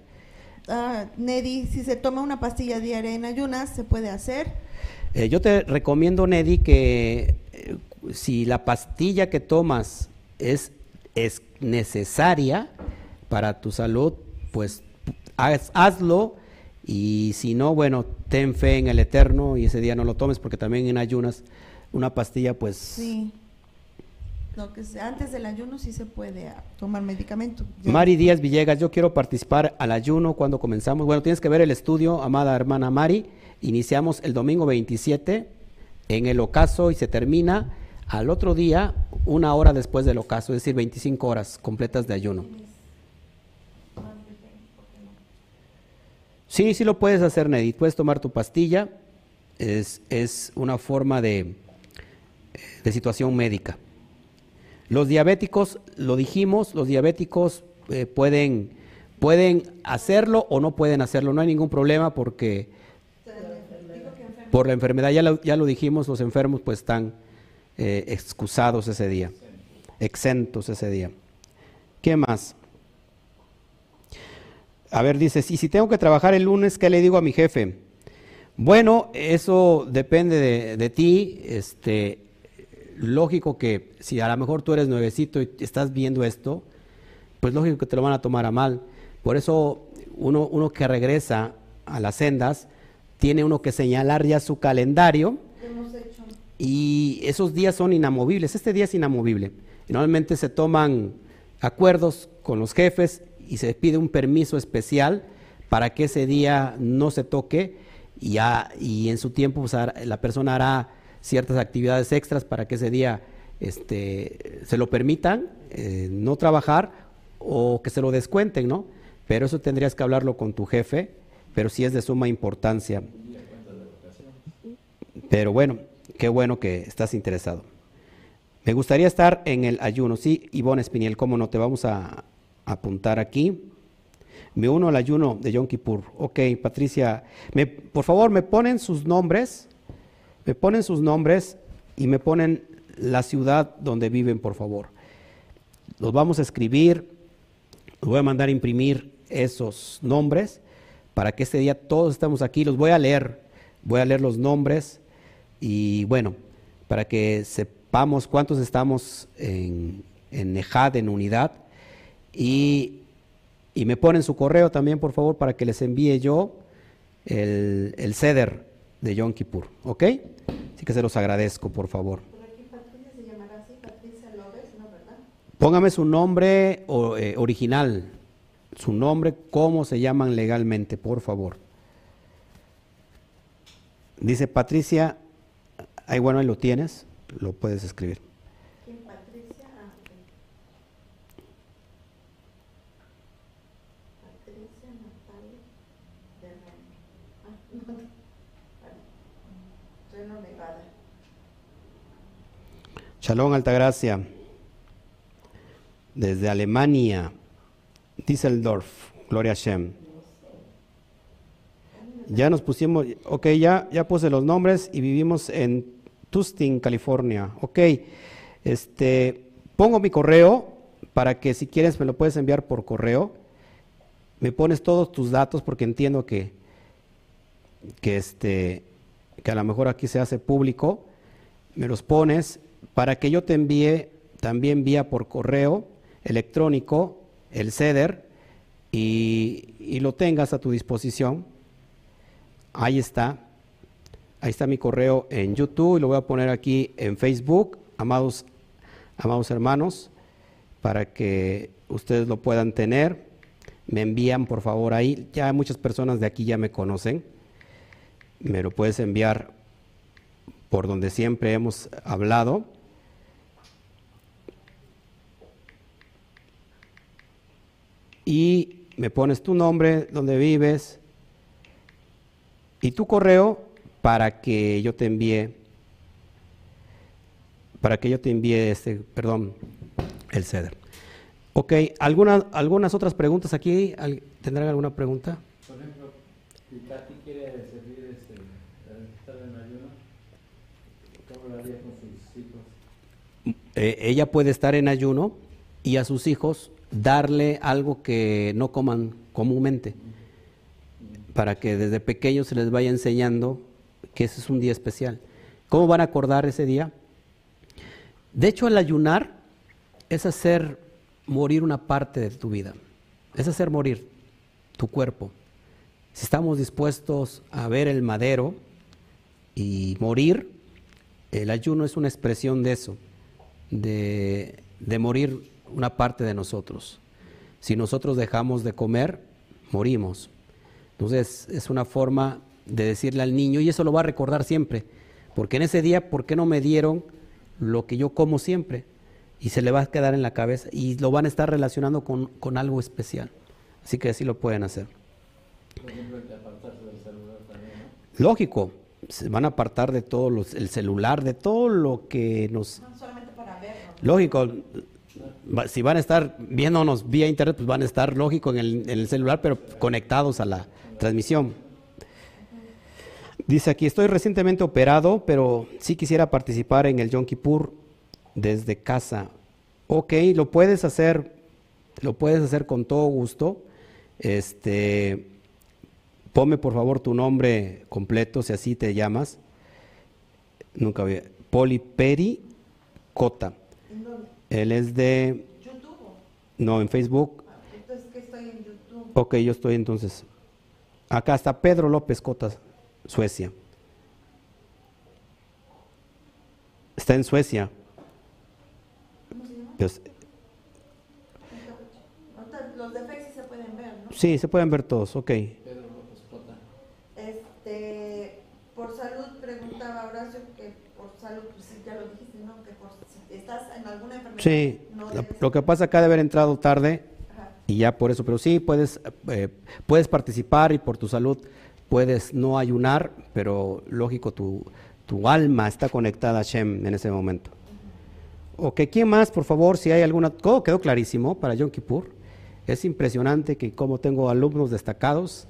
Ah, Nedi, si se toma una pastilla diaria en ayunas, ¿se puede hacer? Eh, yo te recomiendo, Nedi, que eh, si la pastilla que tomas es es necesaria para tu salud, pues hazlo y si no, bueno, ten fe en el Eterno y ese día no lo tomes porque también en ayunas una pastilla pues... Sí. Antes del ayuno sí se puede tomar medicamento. Mari Díaz Villegas, yo quiero participar al ayuno cuando comenzamos. Bueno, tienes que ver el estudio, amada hermana Mari. Iniciamos el domingo 27 en el ocaso y se termina al otro día, una hora después del ocaso, es decir, 25 horas completas de ayuno. Sí, sí lo puedes hacer, Nedit. Puedes tomar tu pastilla. Es, es una forma de, de, situación médica. Los diabéticos, lo dijimos, los diabéticos eh, pueden, pueden hacerlo o no pueden hacerlo. No hay ningún problema porque por la enfermedad, ya lo, ya lo dijimos, los enfermos pues están eh, excusados ese día, exentos ese día. ¿Qué más? A ver, dice, y si tengo que trabajar el lunes, ¿qué le digo a mi jefe? Bueno, eso depende de, ti. Este, lógico que si a lo mejor tú eres nuevecito y estás viendo esto, pues lógico que te lo van a tomar a mal. Por eso uno, uno que regresa a las sendas, tiene uno que señalar ya su calendario y esos días son inamovibles. Este día es inamovible. normalmente se toman acuerdos con los jefes y se pide un permiso especial para que ese día no se toque y, ya, y en su tiempo pues, la persona hará ciertas actividades extras para que ese día este, se lo permitan eh, no trabajar o que se lo descuenten, ¿no? Pero eso tendrías que hablarlo con tu jefe, pero sí es de suma importancia. Pero bueno, Qué bueno que estás interesado. Me gustaría estar en el ayuno. Sí, Ivonne Espiniel, ¿cómo no? Te vamos a, apuntar aquí. Me uno al ayuno de Yom Kippur. Ok, Patricia, me, por favor, me ponen sus nombres, me ponen sus nombres y me ponen la ciudad donde viven, por favor. los vamos a escribir, los voy a mandar a imprimir esos nombres para que este día todos estemos aquí. Los voy a leer, voy a leer los nombres y bueno, para que sepamos cuántos estamos en, en en unidad. Y, y, me ponen su correo también, por favor, para que les envíe yo el, el ceder de Yom Kippur. ¿Ok? Así que se los agradezco, por favor. Póngame su nombre eh, original, su nombre, cómo se llaman legalmente, por favor. Dice Patricia, ahí bueno, ahí lo tienes, lo puedes escribir. ¿Quién, Patricia? Ah, Patricia Natalia de ah, Shalom, Altagracia desde Alemania, Düsseldorf, Gloria Shem. Ya nos pusimos, ok, ya, ya puse los nombres y vivimos en Tustin, California. Ok, este, pongo mi correo para que si quieres me lo puedes enviar por correo. Me pones todos tus datos porque entiendo que, que, este, que a lo mejor aquí se hace público. Me los pones para que yo te envíe también vía por correo electrónico, el CEDER, y, lo tengas a tu disposición. Ahí está. Ahí está mi correo en YouTube y lo voy a poner aquí en Facebook, amados, amados hermanos, para que ustedes lo puedan tener. Me envían por favor ahí. Ya muchas personas de aquí ya me conocen. Me lo puedes enviar por donde siempre hemos hablado. y me pones tu nombre, donde vives y tu correo para que yo te envíe para que yo te envíe este, perdón, el ceder. Ok, ¿algunas, algunas otras preguntas aquí? ¿Tendrán alguna pregunta? Por ejemplo, si Katy quiere servir este, estar en ayuno, Eh, ella puede estar en ayuno y a sus hijos darle algo que no coman comúnmente, para que desde pequeños se les vaya enseñando que ese es un día especial. ¿Cómo van a acordar ese día? De hecho, el ayunar es hacer morir una parte de tu vida, es hacer morir tu cuerpo. Si estamos dispuestos a ver el madero y morir, el ayuno es una expresión de eso, de, de morir una parte de nosotros. Si nosotros dejamos de comer, morimos. Entonces es una forma de decirle al niño, y eso lo va a recordar siempre, porque en ese día, ¿por qué no me dieron lo que yo como siempre? Y se le va a quedar en la cabeza y lo van a estar relacionando con, algo especial. Así que así lo pueden hacer. Lógico, se van a apartar de todo el celular, de todo lo que nos... Lógico, si van a estar viéndonos vía internet, pues van a estar, lógico, en el, celular, pero conectados a la transmisión. Dice aquí, estoy recientemente operado, pero sí quisiera participar en el Yom Kippur desde casa. Ok, lo puedes hacer, lo puedes hacer con todo gusto. Este, ponme por favor tu nombre completo, si así te llamas. Nunca vi. Poliperi Cota. Él es de... ¿YouTube? No, en Facebook. Entonces, ¿qué estoy en YouTube? Ok, yo estoy entonces. Acá está Pedro López Cotas, Suecia. Está en Suecia. ¿Cómo se llama? Pues, los de Facebook se pueden ver, ¿no? Sí, se pueden ver todos, ok. Pedro López Cotas. Este, por salud preguntaba Horacio que por salud, pues ya lo dijiste, ¿no? Que por estás en alguna enfermedad. Sí, lo, que pasa acá de haber entrado tarde y ya por eso, pero sí puedes, eh, puedes participar y por tu salud puedes no ayunar, pero lógico, tu, tu alma está conectada a Shem en ese momento. Ok, ¿quién más, por favor? Si hay alguna... Todo quedó clarísimo para Yom Kippur. Es impresionante que como tengo alumnos destacados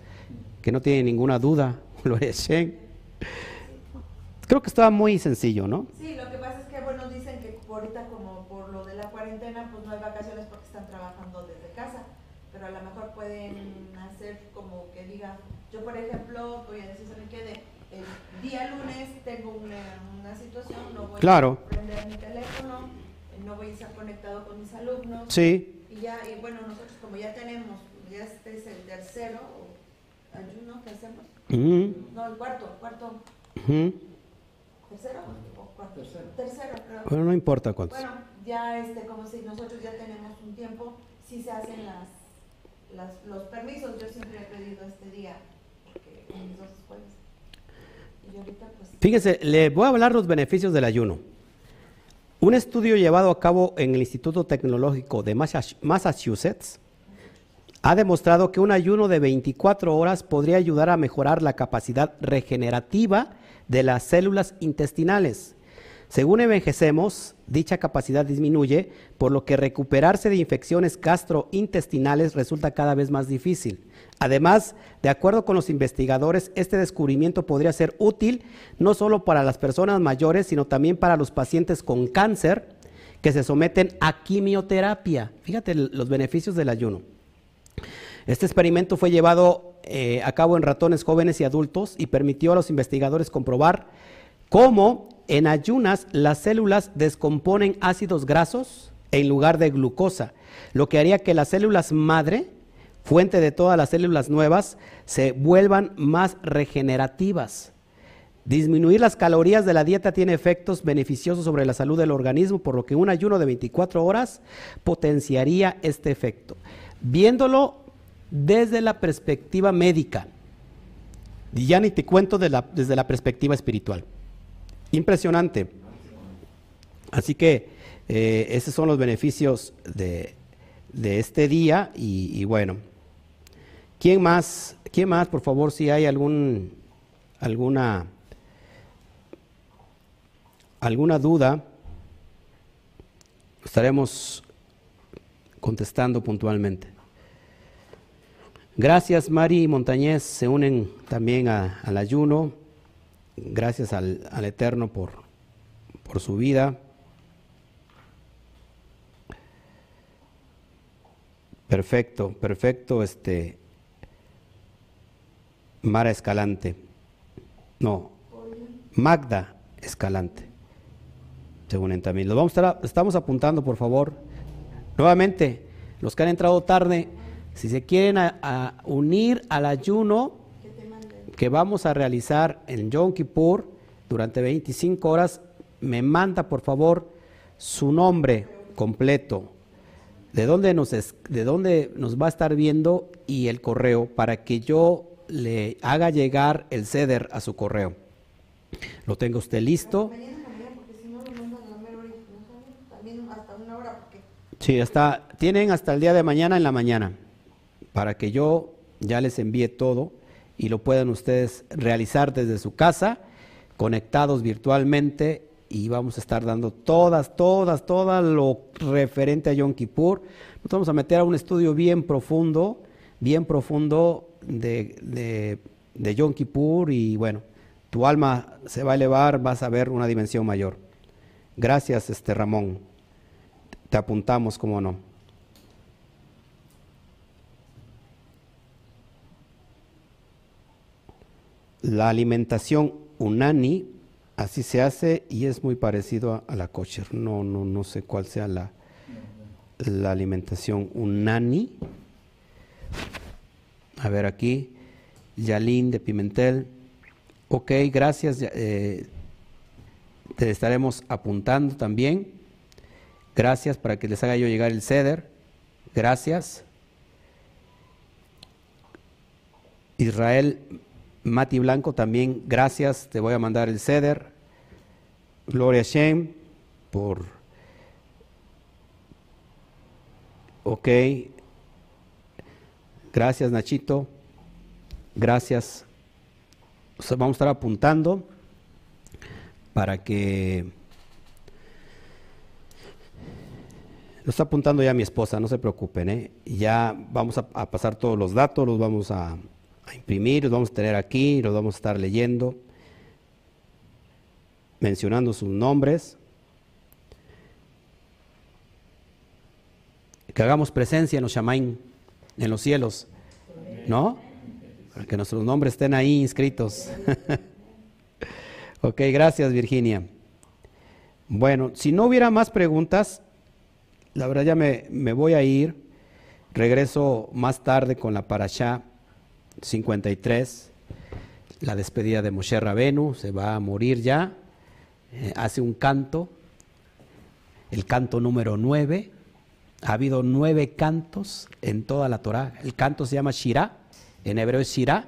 que no tienen ninguna duda, lo Shem. Creo que estaba muy sencillo, ¿no? Sí, lo que pasa es que, bueno, dicen que ahorita como por lo de la cuarentena, pues no hay vacaciones porque están trabajando desde casa, pero a lo mejor pueden hacer como que diga, yo por ejemplo, voy a decir, me quede, el día lunes tengo una, situación, no voy a prender mi teléfono, no voy a estar conectado con mis alumnos. Sí. Y ya, y bueno, nosotros como ya tenemos, ya este es el tercero ayuno que hacemos no, el cuarto, cuarto, tercero o cuarto, tercero, creo. bueno, no importa cuántos. Bueno, ya este, como si nosotros ya tenemos un tiempo, si se hacen las, las, los permisos, yo siempre he pedido este día, porque en mis dos escuelas. Y ahorita pues... Fíjense, le voy a hablar los beneficios del ayuno. Un estudio llevado a cabo en el Instituto Tecnológico de Massa- Massachusetts ha demostrado que un ayuno de 24 horas podría ayudar a mejorar la capacidad regenerativa de las células intestinales. Según envejecemos, dicha capacidad disminuye, por lo que recuperarse de infecciones gastrointestinales resulta cada vez más difícil. Además, de acuerdo con los investigadores, este descubrimiento podría ser útil no solo para las personas mayores, sino también para los pacientes con cáncer que se someten a quimioterapia. Fíjate los beneficios del ayuno. Este experimento fue llevado eh, a cabo en ratones jóvenes y adultos y permitió a los investigadores comprobar cómo en ayunas las células descomponen ácidos grasos en lugar de glucosa, lo que haría que las células madre, fuente de todas las células nuevas, se vuelvan más regenerativas. Disminuir las calorías de la dieta tiene efectos beneficiosos sobre la salud del organismo, por lo que un ayuno de 24 horas potenciaría este efecto. Viéndolo desde la perspectiva médica, y ya ni te cuento desde la perspectiva espiritual. Impresionante. Así que eh, esos son los beneficios de, de este día y, y bueno. ¿Quién más? ¿Quién más, por favor, si hay algún alguna alguna duda? Estaremos contestando puntualmente. Gracias, Mari y Montañez, se unen también al ayuno. Gracias al, al Eterno por, por su vida. Perfecto, perfecto, este Mara Escalante. No, Magda Escalante. Se unen también. Los vamos a estar, estamos apuntando, por favor. Nuevamente, los que han entrado tarde, si se quieren unir al ayuno que vamos a realizar en Yom Kippur durante 25 horas, me manda por favor su nombre completo, de dónde nos, es- de dónde nos va a estar viendo y el correo para que yo le haga llegar el ceder a su correo. Lo tenga usted listo. Mañana en la mañana, porque si no lo mandan a la mera hora y no saben, también hasta una hora, porque Sí, hasta, tienen hasta el día de mañana en la mañana para que yo ya les envíe todo y lo puedan ustedes realizar desde su casa, conectados virtualmente y vamos a estar dando todas, todas, todas lo referente a Yom Kippur. Nos vamos a meter a un estudio bien profundo, bien profundo de, de, de Yom Kippur y bueno, tu alma se va a elevar, vas a ver una dimensión mayor. Gracias, este Ramón. Te apuntamos, como no. La alimentación unani, así se hace y es muy parecido a, la kosher. No, no, no sé cuál sea la, la alimentación unani. A ver aquí, Yalín de Pimentel. Ok, gracias. eh, te estaremos apuntando también. Gracias para que les haga yo llegar el ceder. Gracias. Israel Mati Blanco también, gracias. Te voy a mandar el ceder. Gloria Shem por... Ok. Gracias Nachito. Gracias. Vamos a estar apuntando para que... Lo está apuntando ya mi esposa, no se preocupen, ¿eh? Ya vamos a, pasar todos los datos, los vamos a, imprimir, los vamos a tener aquí, los vamos a estar leyendo, mencionando sus nombres. Que hagamos presencia en los Shamaim, en los cielos. ¿No? Para que nuestros nombres estén ahí inscritos. ok, gracias Virginia. Bueno, si no hubiera más preguntas, la verdad ya me, me voy a ir. Regreso más tarde con la Parashá 53, la despedida de Moshe Rabenu, se va a morir ya. Eh, hace un canto, el canto número 9. Ha habido nueve cantos en toda la Torah. El canto se llama Shirah, en hebreo es Shirah.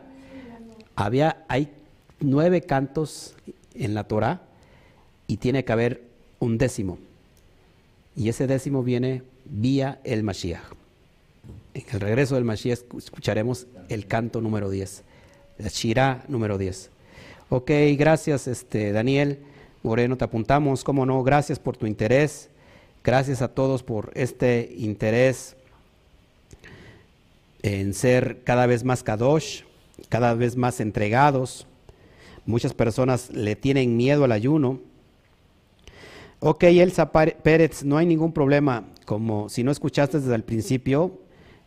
Había, hay nueve cantos en la Torah y tiene que haber un décimo. Y ese décimo viene vía el Mashiach. En el regreso del Mashiach escucharemos el canto número 10, la Shirah número 10. Ok, gracias este, Daniel Moreno, te apuntamos, cómo no, gracias por tu interés, gracias a todos por este interés en ser cada vez más kadosh, cada vez más entregados. Muchas personas le tienen miedo al ayuno, Ok, Elsa Pérez, no hay ningún problema. Como si no escuchaste desde el principio,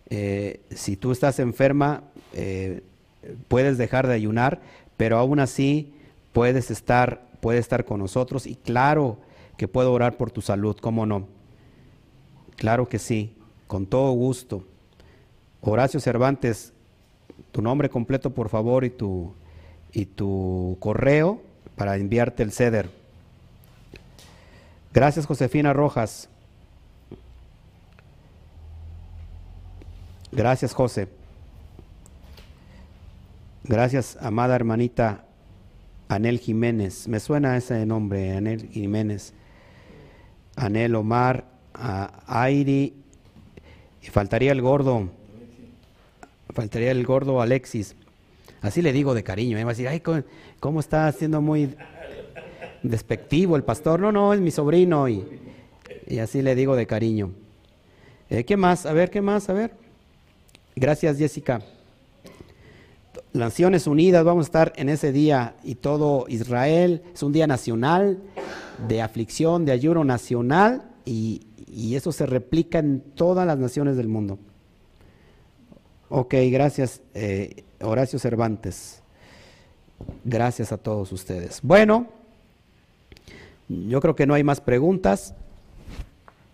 eh, si tú estás enferma, eh, puedes dejar de ayunar, pero aún así puedes estar, puedes estar con nosotros y claro que puedo orar por tu salud, ¿cómo no? Claro que sí, con todo gusto. Horacio Cervantes, tu nombre completo por favor y tu, y tu correo para enviarte el ceder. Gracias, Josefina Rojas. Gracias, José. Gracias, amada hermanita Anel Jiménez. Me suena ese nombre, Anel Jiménez. Anel Omar, Airi. Y faltaría el gordo. Faltaría el gordo Alexis. Así le digo de cariño. Me va a decir, ay, ¿cómo está haciendo muy despectivo el pastor, no, no, es mi sobrino y, y así le digo de cariño. Eh, ¿Qué más? A ver, ¿qué más? A ver. Gracias, Jessica. Naciones Unidas, vamos a estar en ese día y todo Israel. Es un día nacional de aflicción, de ayuno nacional y, y eso se replica en todas las naciones del mundo. Ok, gracias, eh, Horacio Cervantes. Gracias a todos ustedes. Bueno. Yo creo que no hay más preguntas.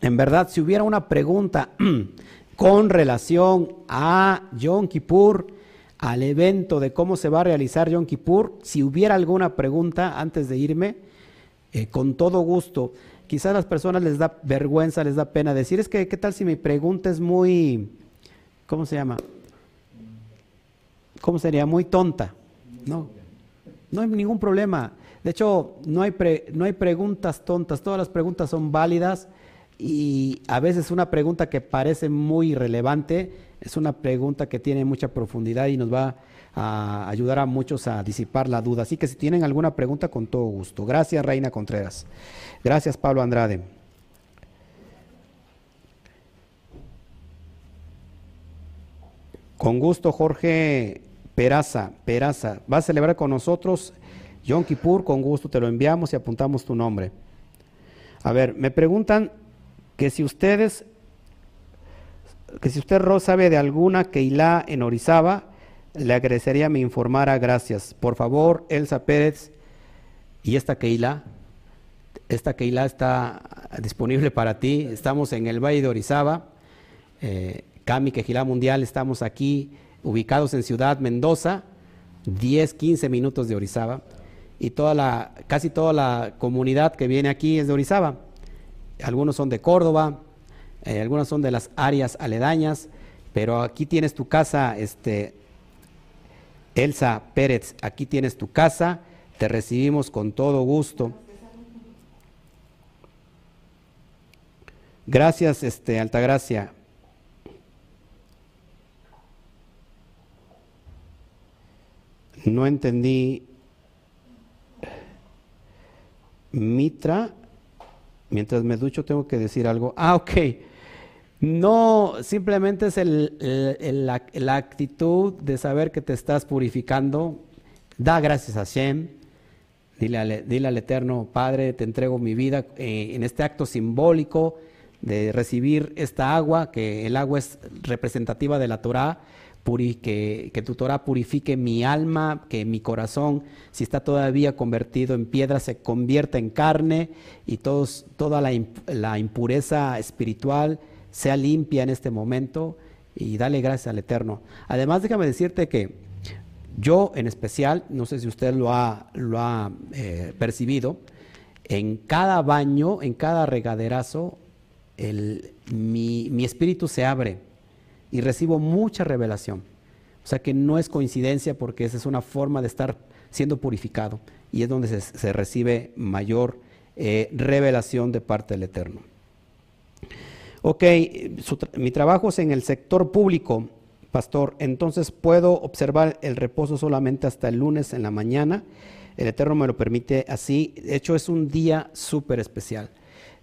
En verdad, si hubiera una pregunta con relación a Yom Kippur, al evento de cómo se va a realizar Yom Kippur, si hubiera alguna pregunta antes de irme, eh, con todo gusto. Quizás a las personas les da vergüenza, les da pena decir, es que, ¿qué tal si mi pregunta es muy, ¿cómo se llama? ¿Cómo sería? Muy tonta. No, no hay ningún problema. De hecho, no hay, no hay preguntas tontas, todas las preguntas son válidas y a veces una pregunta que parece muy relevante es una pregunta que tiene mucha profundidad y nos va a ayudar a muchos a disipar la duda. Así que si tienen alguna pregunta, con todo gusto. Gracias, Reina Contreras. Gracias, Pablo Andrade. Con gusto, Jorge Peraza. Peraza, va a celebrar con nosotros Yom Kippur, con gusto te lo enviamos y apuntamos tu nombre. A ver, me preguntan que si ustedes, que si usted Ro sabe de alguna Keilah en Orizaba, le agradecería me informara, gracias. Por favor, Elsa Pérez, y esta Keilah, esta Keilah está disponible para ti. Estamos en el Valle de Orizaba, eh, Kami Keilah Mundial, estamos aquí ubicados en Ciudad Mendoza, 10, 15 minutos de Orizaba y toda la, casi toda la comunidad que viene aquí es de Orizaba. Algunos son de Córdoba, eh, algunas son de las áreas aledañas, pero aquí tienes tu casa, este, Elsa Pérez, aquí tienes tu casa, te recibimos con todo gusto. Gracias, este, Altagracia. No entendí Mitra, mientras me ducho tengo que decir algo. Ah, ok. No, simplemente es la, actitud de saber que te estás purificando. Da gracias a Shem. Dile al, Eterno, Padre, te entrego mi vida eh, en este acto simbólico de recibir esta agua, que el agua es representativa de la Torah, que, tu Torah purifique mi alma, que mi corazón, si está todavía convertido en piedra, se convierta en carne y todos, toda la, la impureza espiritual sea limpia en este momento y dale gracias al Eterno. Además, déjame decirte que yo en especial, no sé si usted lo ha, lo ha eh, percibido, en cada baño, en cada regaderazo, el, mi, mi espíritu se abre y recibo mucha revelación. O sea que no es coincidencia porque esa es una forma de estar siendo purificado y es donde se, recibe mayor eh, revelación de parte del Eterno. Ok, mi trabajo es en el sector público, pastor, entonces puedo observar el reposo solamente hasta el lunes en la mañana. El Eterno me lo permite así. De hecho, es un día súper especial.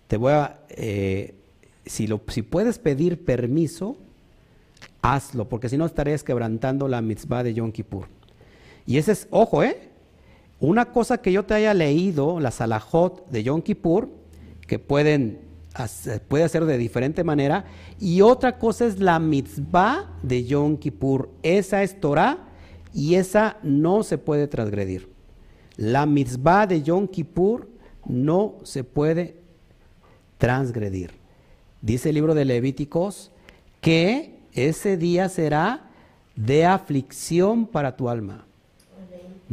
Te voy a, eh, si, lo, si puedes pedir permiso, hazlo, porque si no estarías quebrantando la mitzvah de Yom Kippur. Y ese es, ojo, ¿eh? Una cosa que yo te haya leído, la salahot de Yom Kippur, que pueden puede hacer de diferente manera, y otra cosa es la mitzvah de Yom Kippur. Esa es Torah y esa no se puede transgredir. La mitzvah de Yom Kippur no se puede transgredir. Dice el libro de Levíticos que ese día será de aflicción para tu alma.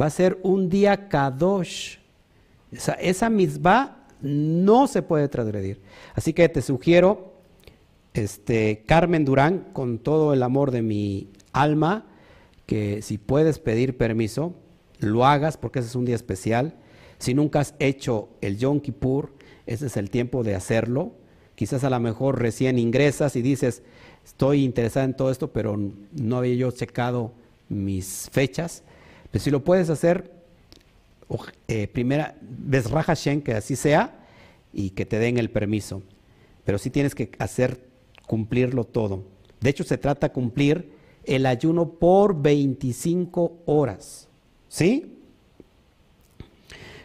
Va a ser un día kadosh. Esa, esa no se puede transgredir. Así que te sugiero, este, Carmen Durán, con todo el amor de mi alma, que si puedes pedir permiso, lo hagas porque ese es un día especial. Si nunca has hecho el Yom Kippur, ese es el tiempo de hacerlo. Quizás a lo mejor recién ingresas y dices, estoy interesado en todo esto, pero no había yo checado mis fechas. Pero si lo puedes hacer, eh, primera, ves Hashem, que así sea, y que te den el permiso. Pero sí tienes que hacer cumplirlo todo. De hecho, se trata de cumplir el ayuno por 25 horas. ¿Sí?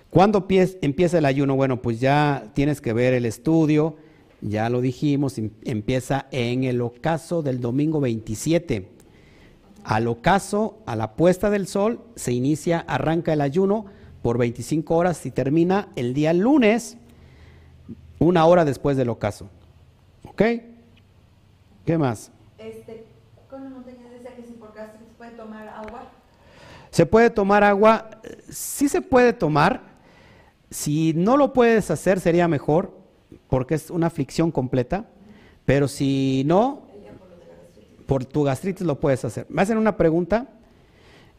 ¿Cuándo empieza el ayuno? Bueno, pues ya tienes que ver el estudio ya lo dijimos, em, empieza en el ocaso del domingo 27. Al ocaso, a la puesta del sol, se inicia, arranca el ayuno por 25 horas y termina el día lunes, una hora después del ocaso. ¿Ok? ¿Qué más? Este, que si por se puede tomar agua. ¿Se puede tomar agua? Sí se puede tomar. Si no lo puedes hacer, sería mejor porque es una aflicción completa, pero si no, por tu gastritis lo puedes hacer. Me hacen una pregunta.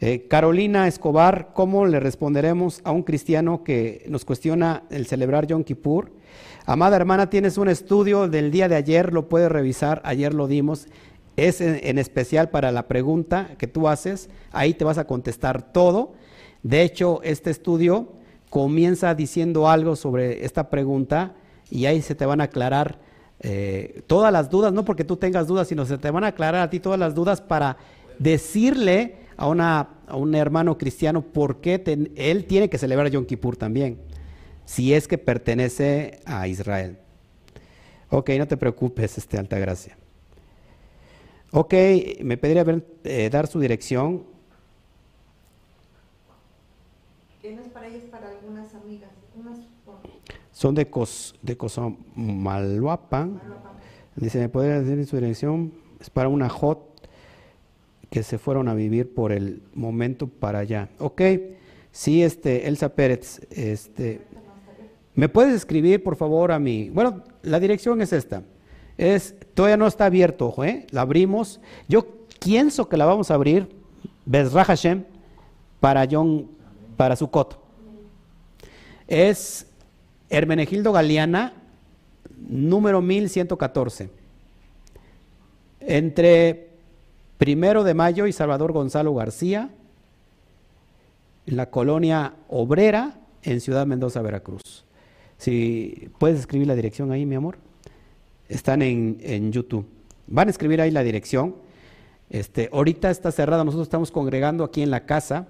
Eh, Carolina Escobar, ¿cómo le responderemos a un cristiano que nos cuestiona el celebrar Yom Kippur? Amada hermana, tienes un estudio del día de ayer, lo puedes revisar, ayer lo dimos. Es en especial para la pregunta que tú haces, ahí te vas a contestar todo. De hecho, este estudio comienza diciendo algo sobre esta pregunta y ahí se te van a aclarar eh, todas las dudas, no porque tú tengas dudas, sino se te van a aclarar a ti todas las dudas para decirle a, una, a un hermano cristiano por qué él tiene que celebrar Yom Kippur también, si es que pertenece a Israel. Ok, no te preocupes, este, Alta Gracia. Ok, me pediría eh, dar su dirección. ¿Tienes para ellos? Son de, Cos, de Cosomalhuapan. Dice, ¿me podría decir su dirección? Es para una hot que se fueron a vivir por el momento para allá. Ok, sí, este, Elsa Pérez, este, ¿me puedes escribir por favor a mí? Bueno, la dirección es esta. Es, todavía no está abierto, ojo, ¿eh? La abrimos. Yo pienso que la vamos a abrir, Bezra Hashem, para John, para Sukkot. Es Hermenegildo Galeana, número 1114. Entre Primero de Mayo y Salvador Gonzalo García, en la colonia obrera en Ciudad Mendoza, Veracruz. Si puedes escribir la dirección ahí, mi amor. Están en, YouTube. Van a escribir ahí la dirección. Este, ahorita está cerrada, nosotros estamos congregando aquí en la casa.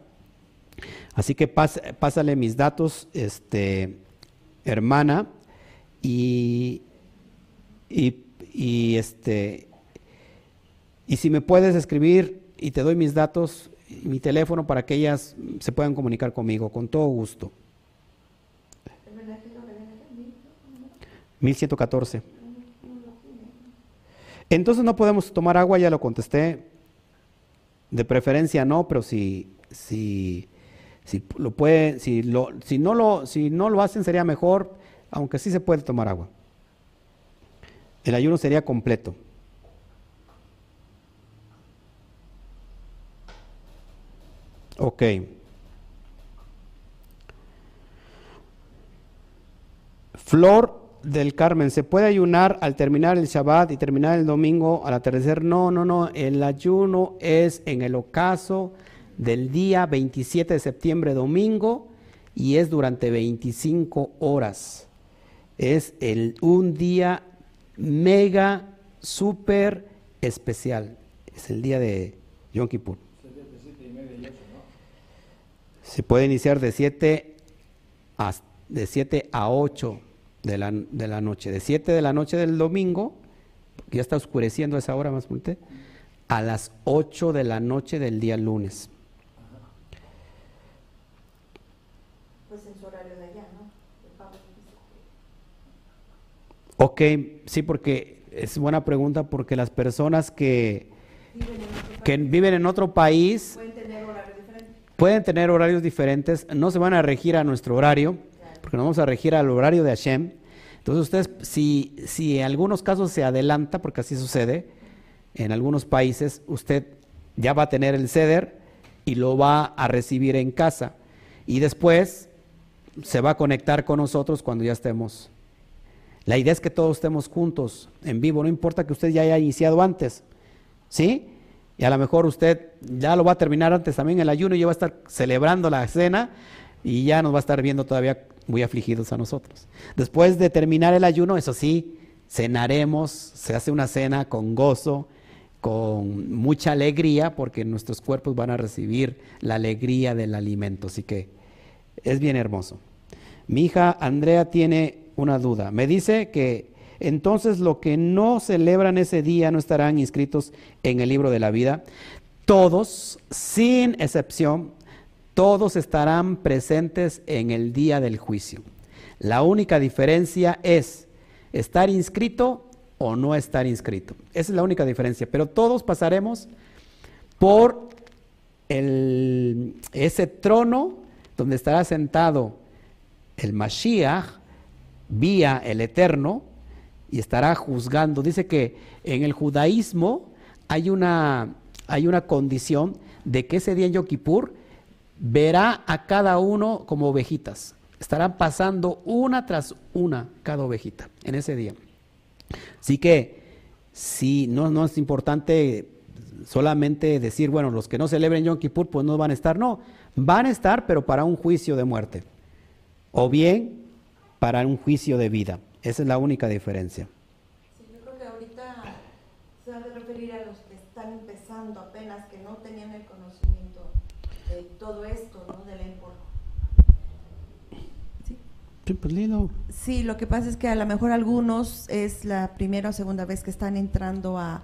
Así que pásale mis datos este, hermana y, y, este, y si me puedes escribir y te doy mis datos, mi teléfono para que ellas se puedan comunicar conmigo, con todo gusto. 1114. Entonces no podemos tomar agua, ya lo contesté. De preferencia no, pero si, si, si lo puede, si, lo, si, no lo, si no lo hacen sería mejor, aunque sí se puede tomar agua. El ayuno sería completo. Ok. Flor del Carmen, ¿se puede ayunar al terminar el Shabbat y terminar el domingo al atardecer? No, no, no. El ayuno es en el ocaso del día 27 de septiembre, domingo, y es durante 25 horas. Es el, un día mega, súper especial. Es el día de Yom Kippur. Se puede iniciar de 7 a, de 7 a 8 de la, de la noche. De 7 de la noche del domingo, ya está oscureciendo esa hora más a las 8 de la noche del día lunes. Pues en su horario de allá, ¿no? Ok, sí, porque es buena pregunta porque las personas que viven en, que viven en otro país Pueden tener horarios diferentes, no se van a regir a nuestro horario, porque nos vamos a regir al horario de Hashem. Entonces ustedes, si, si en algunos casos se adelanta, porque así sucede, en algunos países usted ya va a tener el ceder y lo va a recibir en casa. Y después se va a conectar con nosotros cuando ya estemos. La idea es que todos estemos juntos, en vivo, no importa que usted ya haya iniciado antes. ¿Sí? Y a lo mejor usted ya lo va a terminar antes también el ayuno y ya va a estar celebrando la cena y ya nos va a estar viendo todavía muy afligidos a nosotros. Después de terminar el ayuno, eso sí, cenaremos, se hace una cena con gozo, con mucha alegría, porque nuestros cuerpos van a recibir la alegría del alimento. Así que es bien hermoso. Mi hija Andrea tiene una duda. Me dice que entonces lo que no celebran ese día no estarán inscritos en el libro de la vida. Todos, sin excepción, todos estarán presentes en el día del juicio. La única diferencia es estar inscrito o no estar inscrito. Esa es la única diferencia. Pero todos pasaremos por ese trono donde estará sentado el Mashiach vía el Eterno y estará juzgando. Dice que en el judaísmo hay una, hay una condición de que ese día en Yom Kippur verá a cada uno como ovejitas. Estarán pasando una tras una cada ovejita en ese día. Así que si no, no es importante solamente decir, bueno, los que no celebren Yom Kippur pues no van a estar, no, van a estar pero para un juicio de muerte o bien para un juicio de vida. Esa es la única diferencia. Sí, yo creo que ahorita se ha de referir a los que están empezando apenas, que no tenían el conocimiento de todo esto, ¿no? De la importancia. Sí. Pues, sí, lo que pasa es que a lo mejor algunos es la primera o segunda vez que están entrando a,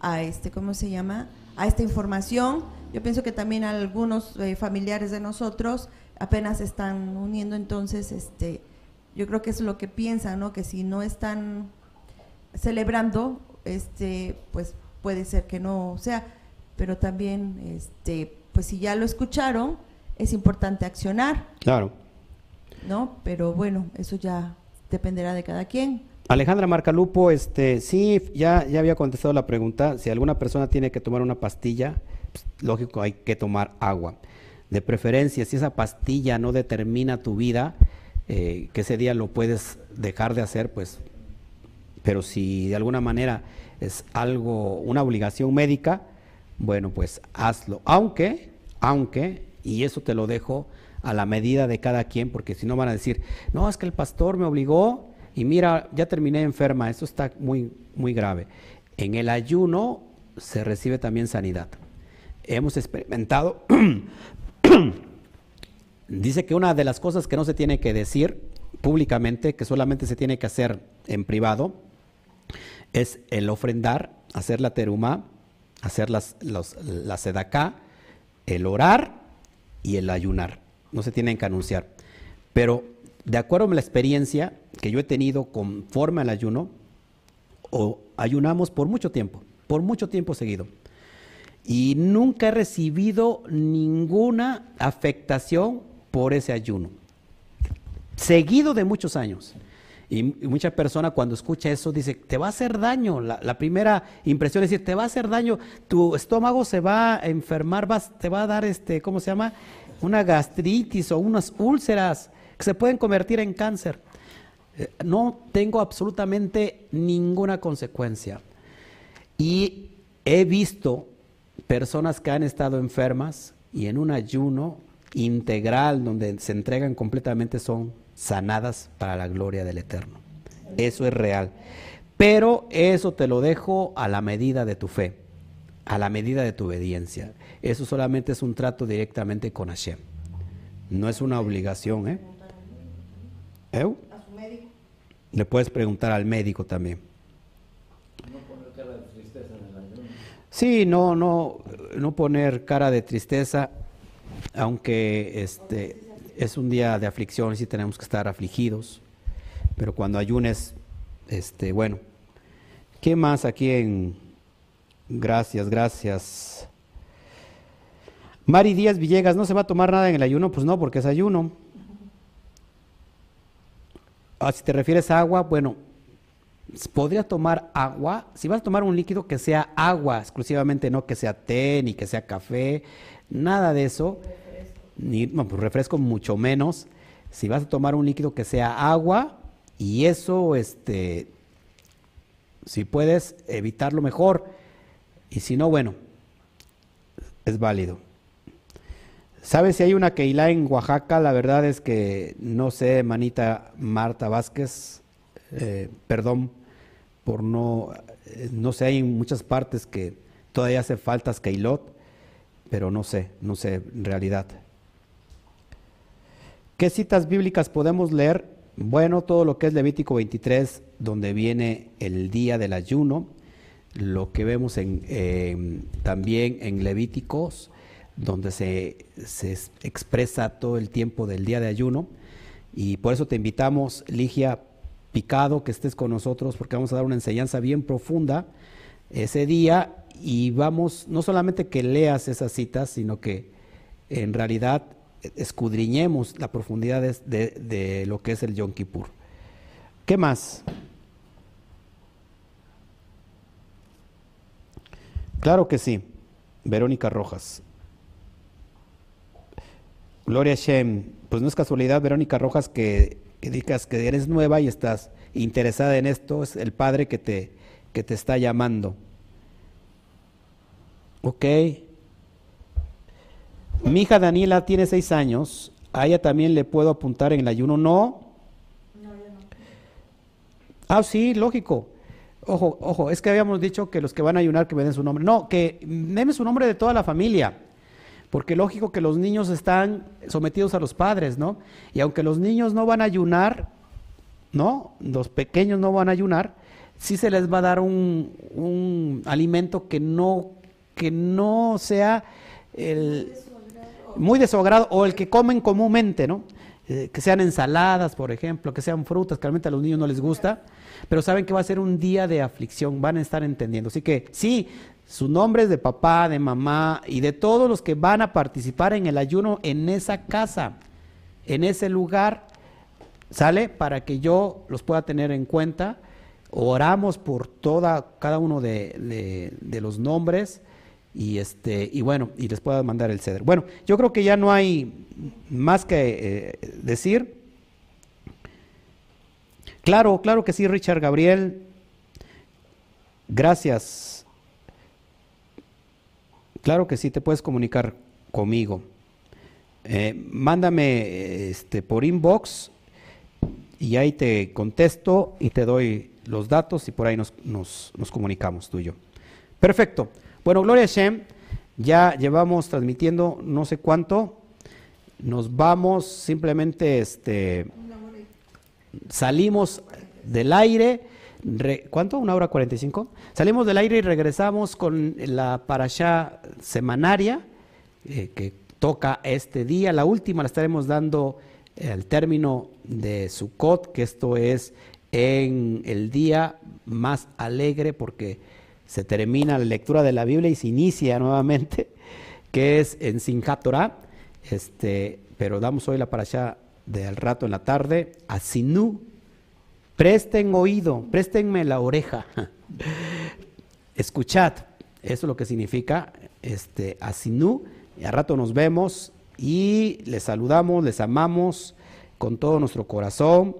a este, ¿cómo se llama? A esta información. Yo pienso que también algunos eh, familiares de nosotros apenas están uniendo, entonces, este, yo creo que es lo que piensan, ¿no? Que si no están celebrando, este, pues puede ser que no sea, pero también, este, pues si ya lo escucharon, es importante accionar. Claro. ¿No? Pero bueno, eso ya dependerá de cada quien. Alejandra Marcalupo, este, sí, ya, ya había contestado la pregunta. Si alguna persona tiene que tomar una pastilla, pues, lógico, hay que tomar agua. De preferencia, si esa pastilla no determina tu vida, eh, que ese día lo puedes dejar de hacer, pues, pero si de alguna manera es algo, una obligación médica, bueno, pues hazlo. Aunque, aunque, y eso te lo dejo a la medida de cada quien, porque si no van a decir, no, es que el pastor me obligó y mira, ya terminé enferma, eso está muy, muy grave. En el ayuno se recibe también sanidad. Hemos experimentado dice que una de las cosas que no se tiene que decir públicamente, que solamente se tiene que hacer en privado, es el ofrendar, hacer la teruma hacer las, los, la sedacá, el orar y el ayunar. No se tienen que anunciar. Pero de acuerdo a la experiencia que yo he tenido conforme al ayuno, o ayunamos por mucho tiempo, por mucho tiempo seguido. Y nunca he recibido ninguna afectación por ese ayuno. Seguido de muchos años. Y, mucha persona cuando escucha eso dice, te va a hacer daño. La, primera impresión es decir, te va a hacer daño, tu estómago se va a enfermar, vas, te va a dar, este, ¿cómo se llama? Una gastritis o unas úlceras que se pueden convertir en cáncer. Eh, no tengo absolutamente ninguna consecuencia. Y he visto personas que han estado enfermas y en un ayuno integral donde se entregan completamente son sanadas para la gloria del Eterno. Eso es real. Pero eso te lo dejo a la medida de tu fe, a la medida de tu obediencia. Eso solamente es un trato directamente con Hashem. No es una obligación, ¿eh? ¿Eu? Le puedes preguntar al médico también. Sí, no, no, no poner cara de tristeza, aunque este es un día de aflicción y tenemos que estar afligidos, pero cuando ayunes, este, bueno, ¿qué más aquí en Gracias, gracias. Mari Díaz Villegas, ¿no se va a tomar nada en el ayuno? Pues no, porque es ayuno. Ah, si te refieres a agua, bueno, podría tomar agua. Si vas a tomar un líquido que sea agua exclusivamente, no que sea té ni que sea café, nada de eso. Ni, pues refresco mucho menos. Si vas a tomar un líquido que sea agua y eso, este, si puedes evitarlo mejor. Y si no, bueno, es válido. ¿Sabes si hay una Keilah en Oaxaca? La verdad es que no sé, manita Marta Vázquez, eh, perdón por no, eh, no sé, hay muchas partes que todavía hace faltas Keilot, pero no sé, no sé en realidad. ¿Qué citas bíblicas podemos leer? Bueno, todo lo que es Levítico 23, donde viene el día del ayuno, lo que vemos en, también en Levíticos, donde se, expresa todo el tiempo del día de ayuno. Y por eso te invitamos, Ligia Picado, que estés con nosotros, porque vamos a dar una enseñanza bien profunda ese día y vamos, no solamente que leas esas citas, sino que en realidad escudriñemos la profundidad de, de lo que es el Yom Kippur. ¿Qué más? Claro que sí, Verónica Rojas. Gloria Shem. Pues no es casualidad, Verónica Rojas, que, digas que eres nueva y estás interesada en esto. Es el Padre que te, que te está llamando. Ok. Mi hija Daniela tiene seis años. A ella también le puedo apuntar en el ayuno. No. No, yo no. Ah, sí, lógico. Ojo, ojo, es que habíamos dicho que los que van a ayunar que me den su nombre. No, que den su nombre de toda la familia. Porque lógico que los niños están sometidos a los padres, ¿no? Y aunque los niños no van a ayunar, ¿no? Los pequeños no van a ayunar, sí se les va a dar un, alimento que no, que no sea el, muy desagrado o el que comen comúnmente, ¿no? Eh, que sean ensaladas, por ejemplo, que sean frutas, que realmente a los niños no les gusta, pero saben que va a ser un día de aflicción, van a estar entendiendo. Así que sí, su nombre es de papá, de mamá y de todos los que van a participar en el ayuno en esa casa, en ese lugar, ¿sale? Para que yo los pueda tener en cuenta. Oramos por toda, cada uno de, los nombres y este y bueno y les pueda mandar el ceder. Bueno, yo creo que ya no hay más que eh, decir. Claro, claro que sí, Richard Gabriel. Gracias. Claro que sí, te puedes comunicar conmigo. Eh, mándame este, por inbox y ahí te contesto y te doy los datos y por ahí nos, nos, comunicamos tú y yo. Perfecto. Bueno, Gloria Shem, ya llevamos transmitiendo no sé cuánto. Nos vamos, simplemente este, salimos del aire. ¿Cuánto? ¿Una hora cuarenta y cinco? Salimos del aire y regresamos con la parashá semanaria eh, que toca este día. La última la estaremos dando al término de Sukkot, que esto es en el día más alegre porque se termina la lectura de la Biblia y se inicia nuevamente, que es en Sinjat Torah. Este, pero damos hoy la parashá del rato en la tarde a Sinú. Presten oído, préstenme la oreja. Escuchad, eso es lo que significa este, a. Y a rato nos vemos y les saludamos, les amamos con todo nuestro corazón.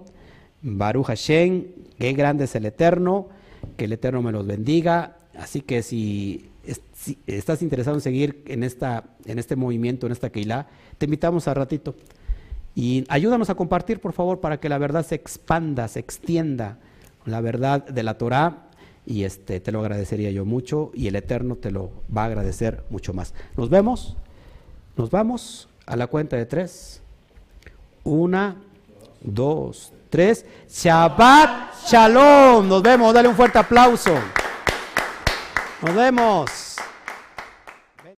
Baruch Hashem, qué grande es el Eterno, que el Eterno me los bendiga. Así que si, estás interesado en seguir en, esta, en este movimiento, en esta Keilah, te invitamos a ratito. Y ayúdanos a compartir, por favor, para que la verdad se expanda, se extienda, la verdad de la Torah. Y este, te lo agradecería yo mucho y el Eterno te lo va a agradecer mucho más. Nos vemos, nos vamos a la cuenta de tres. Una, dos, tres. Shabbat Shalom. Nos vemos, dale un fuerte aplauso. Nos vemos.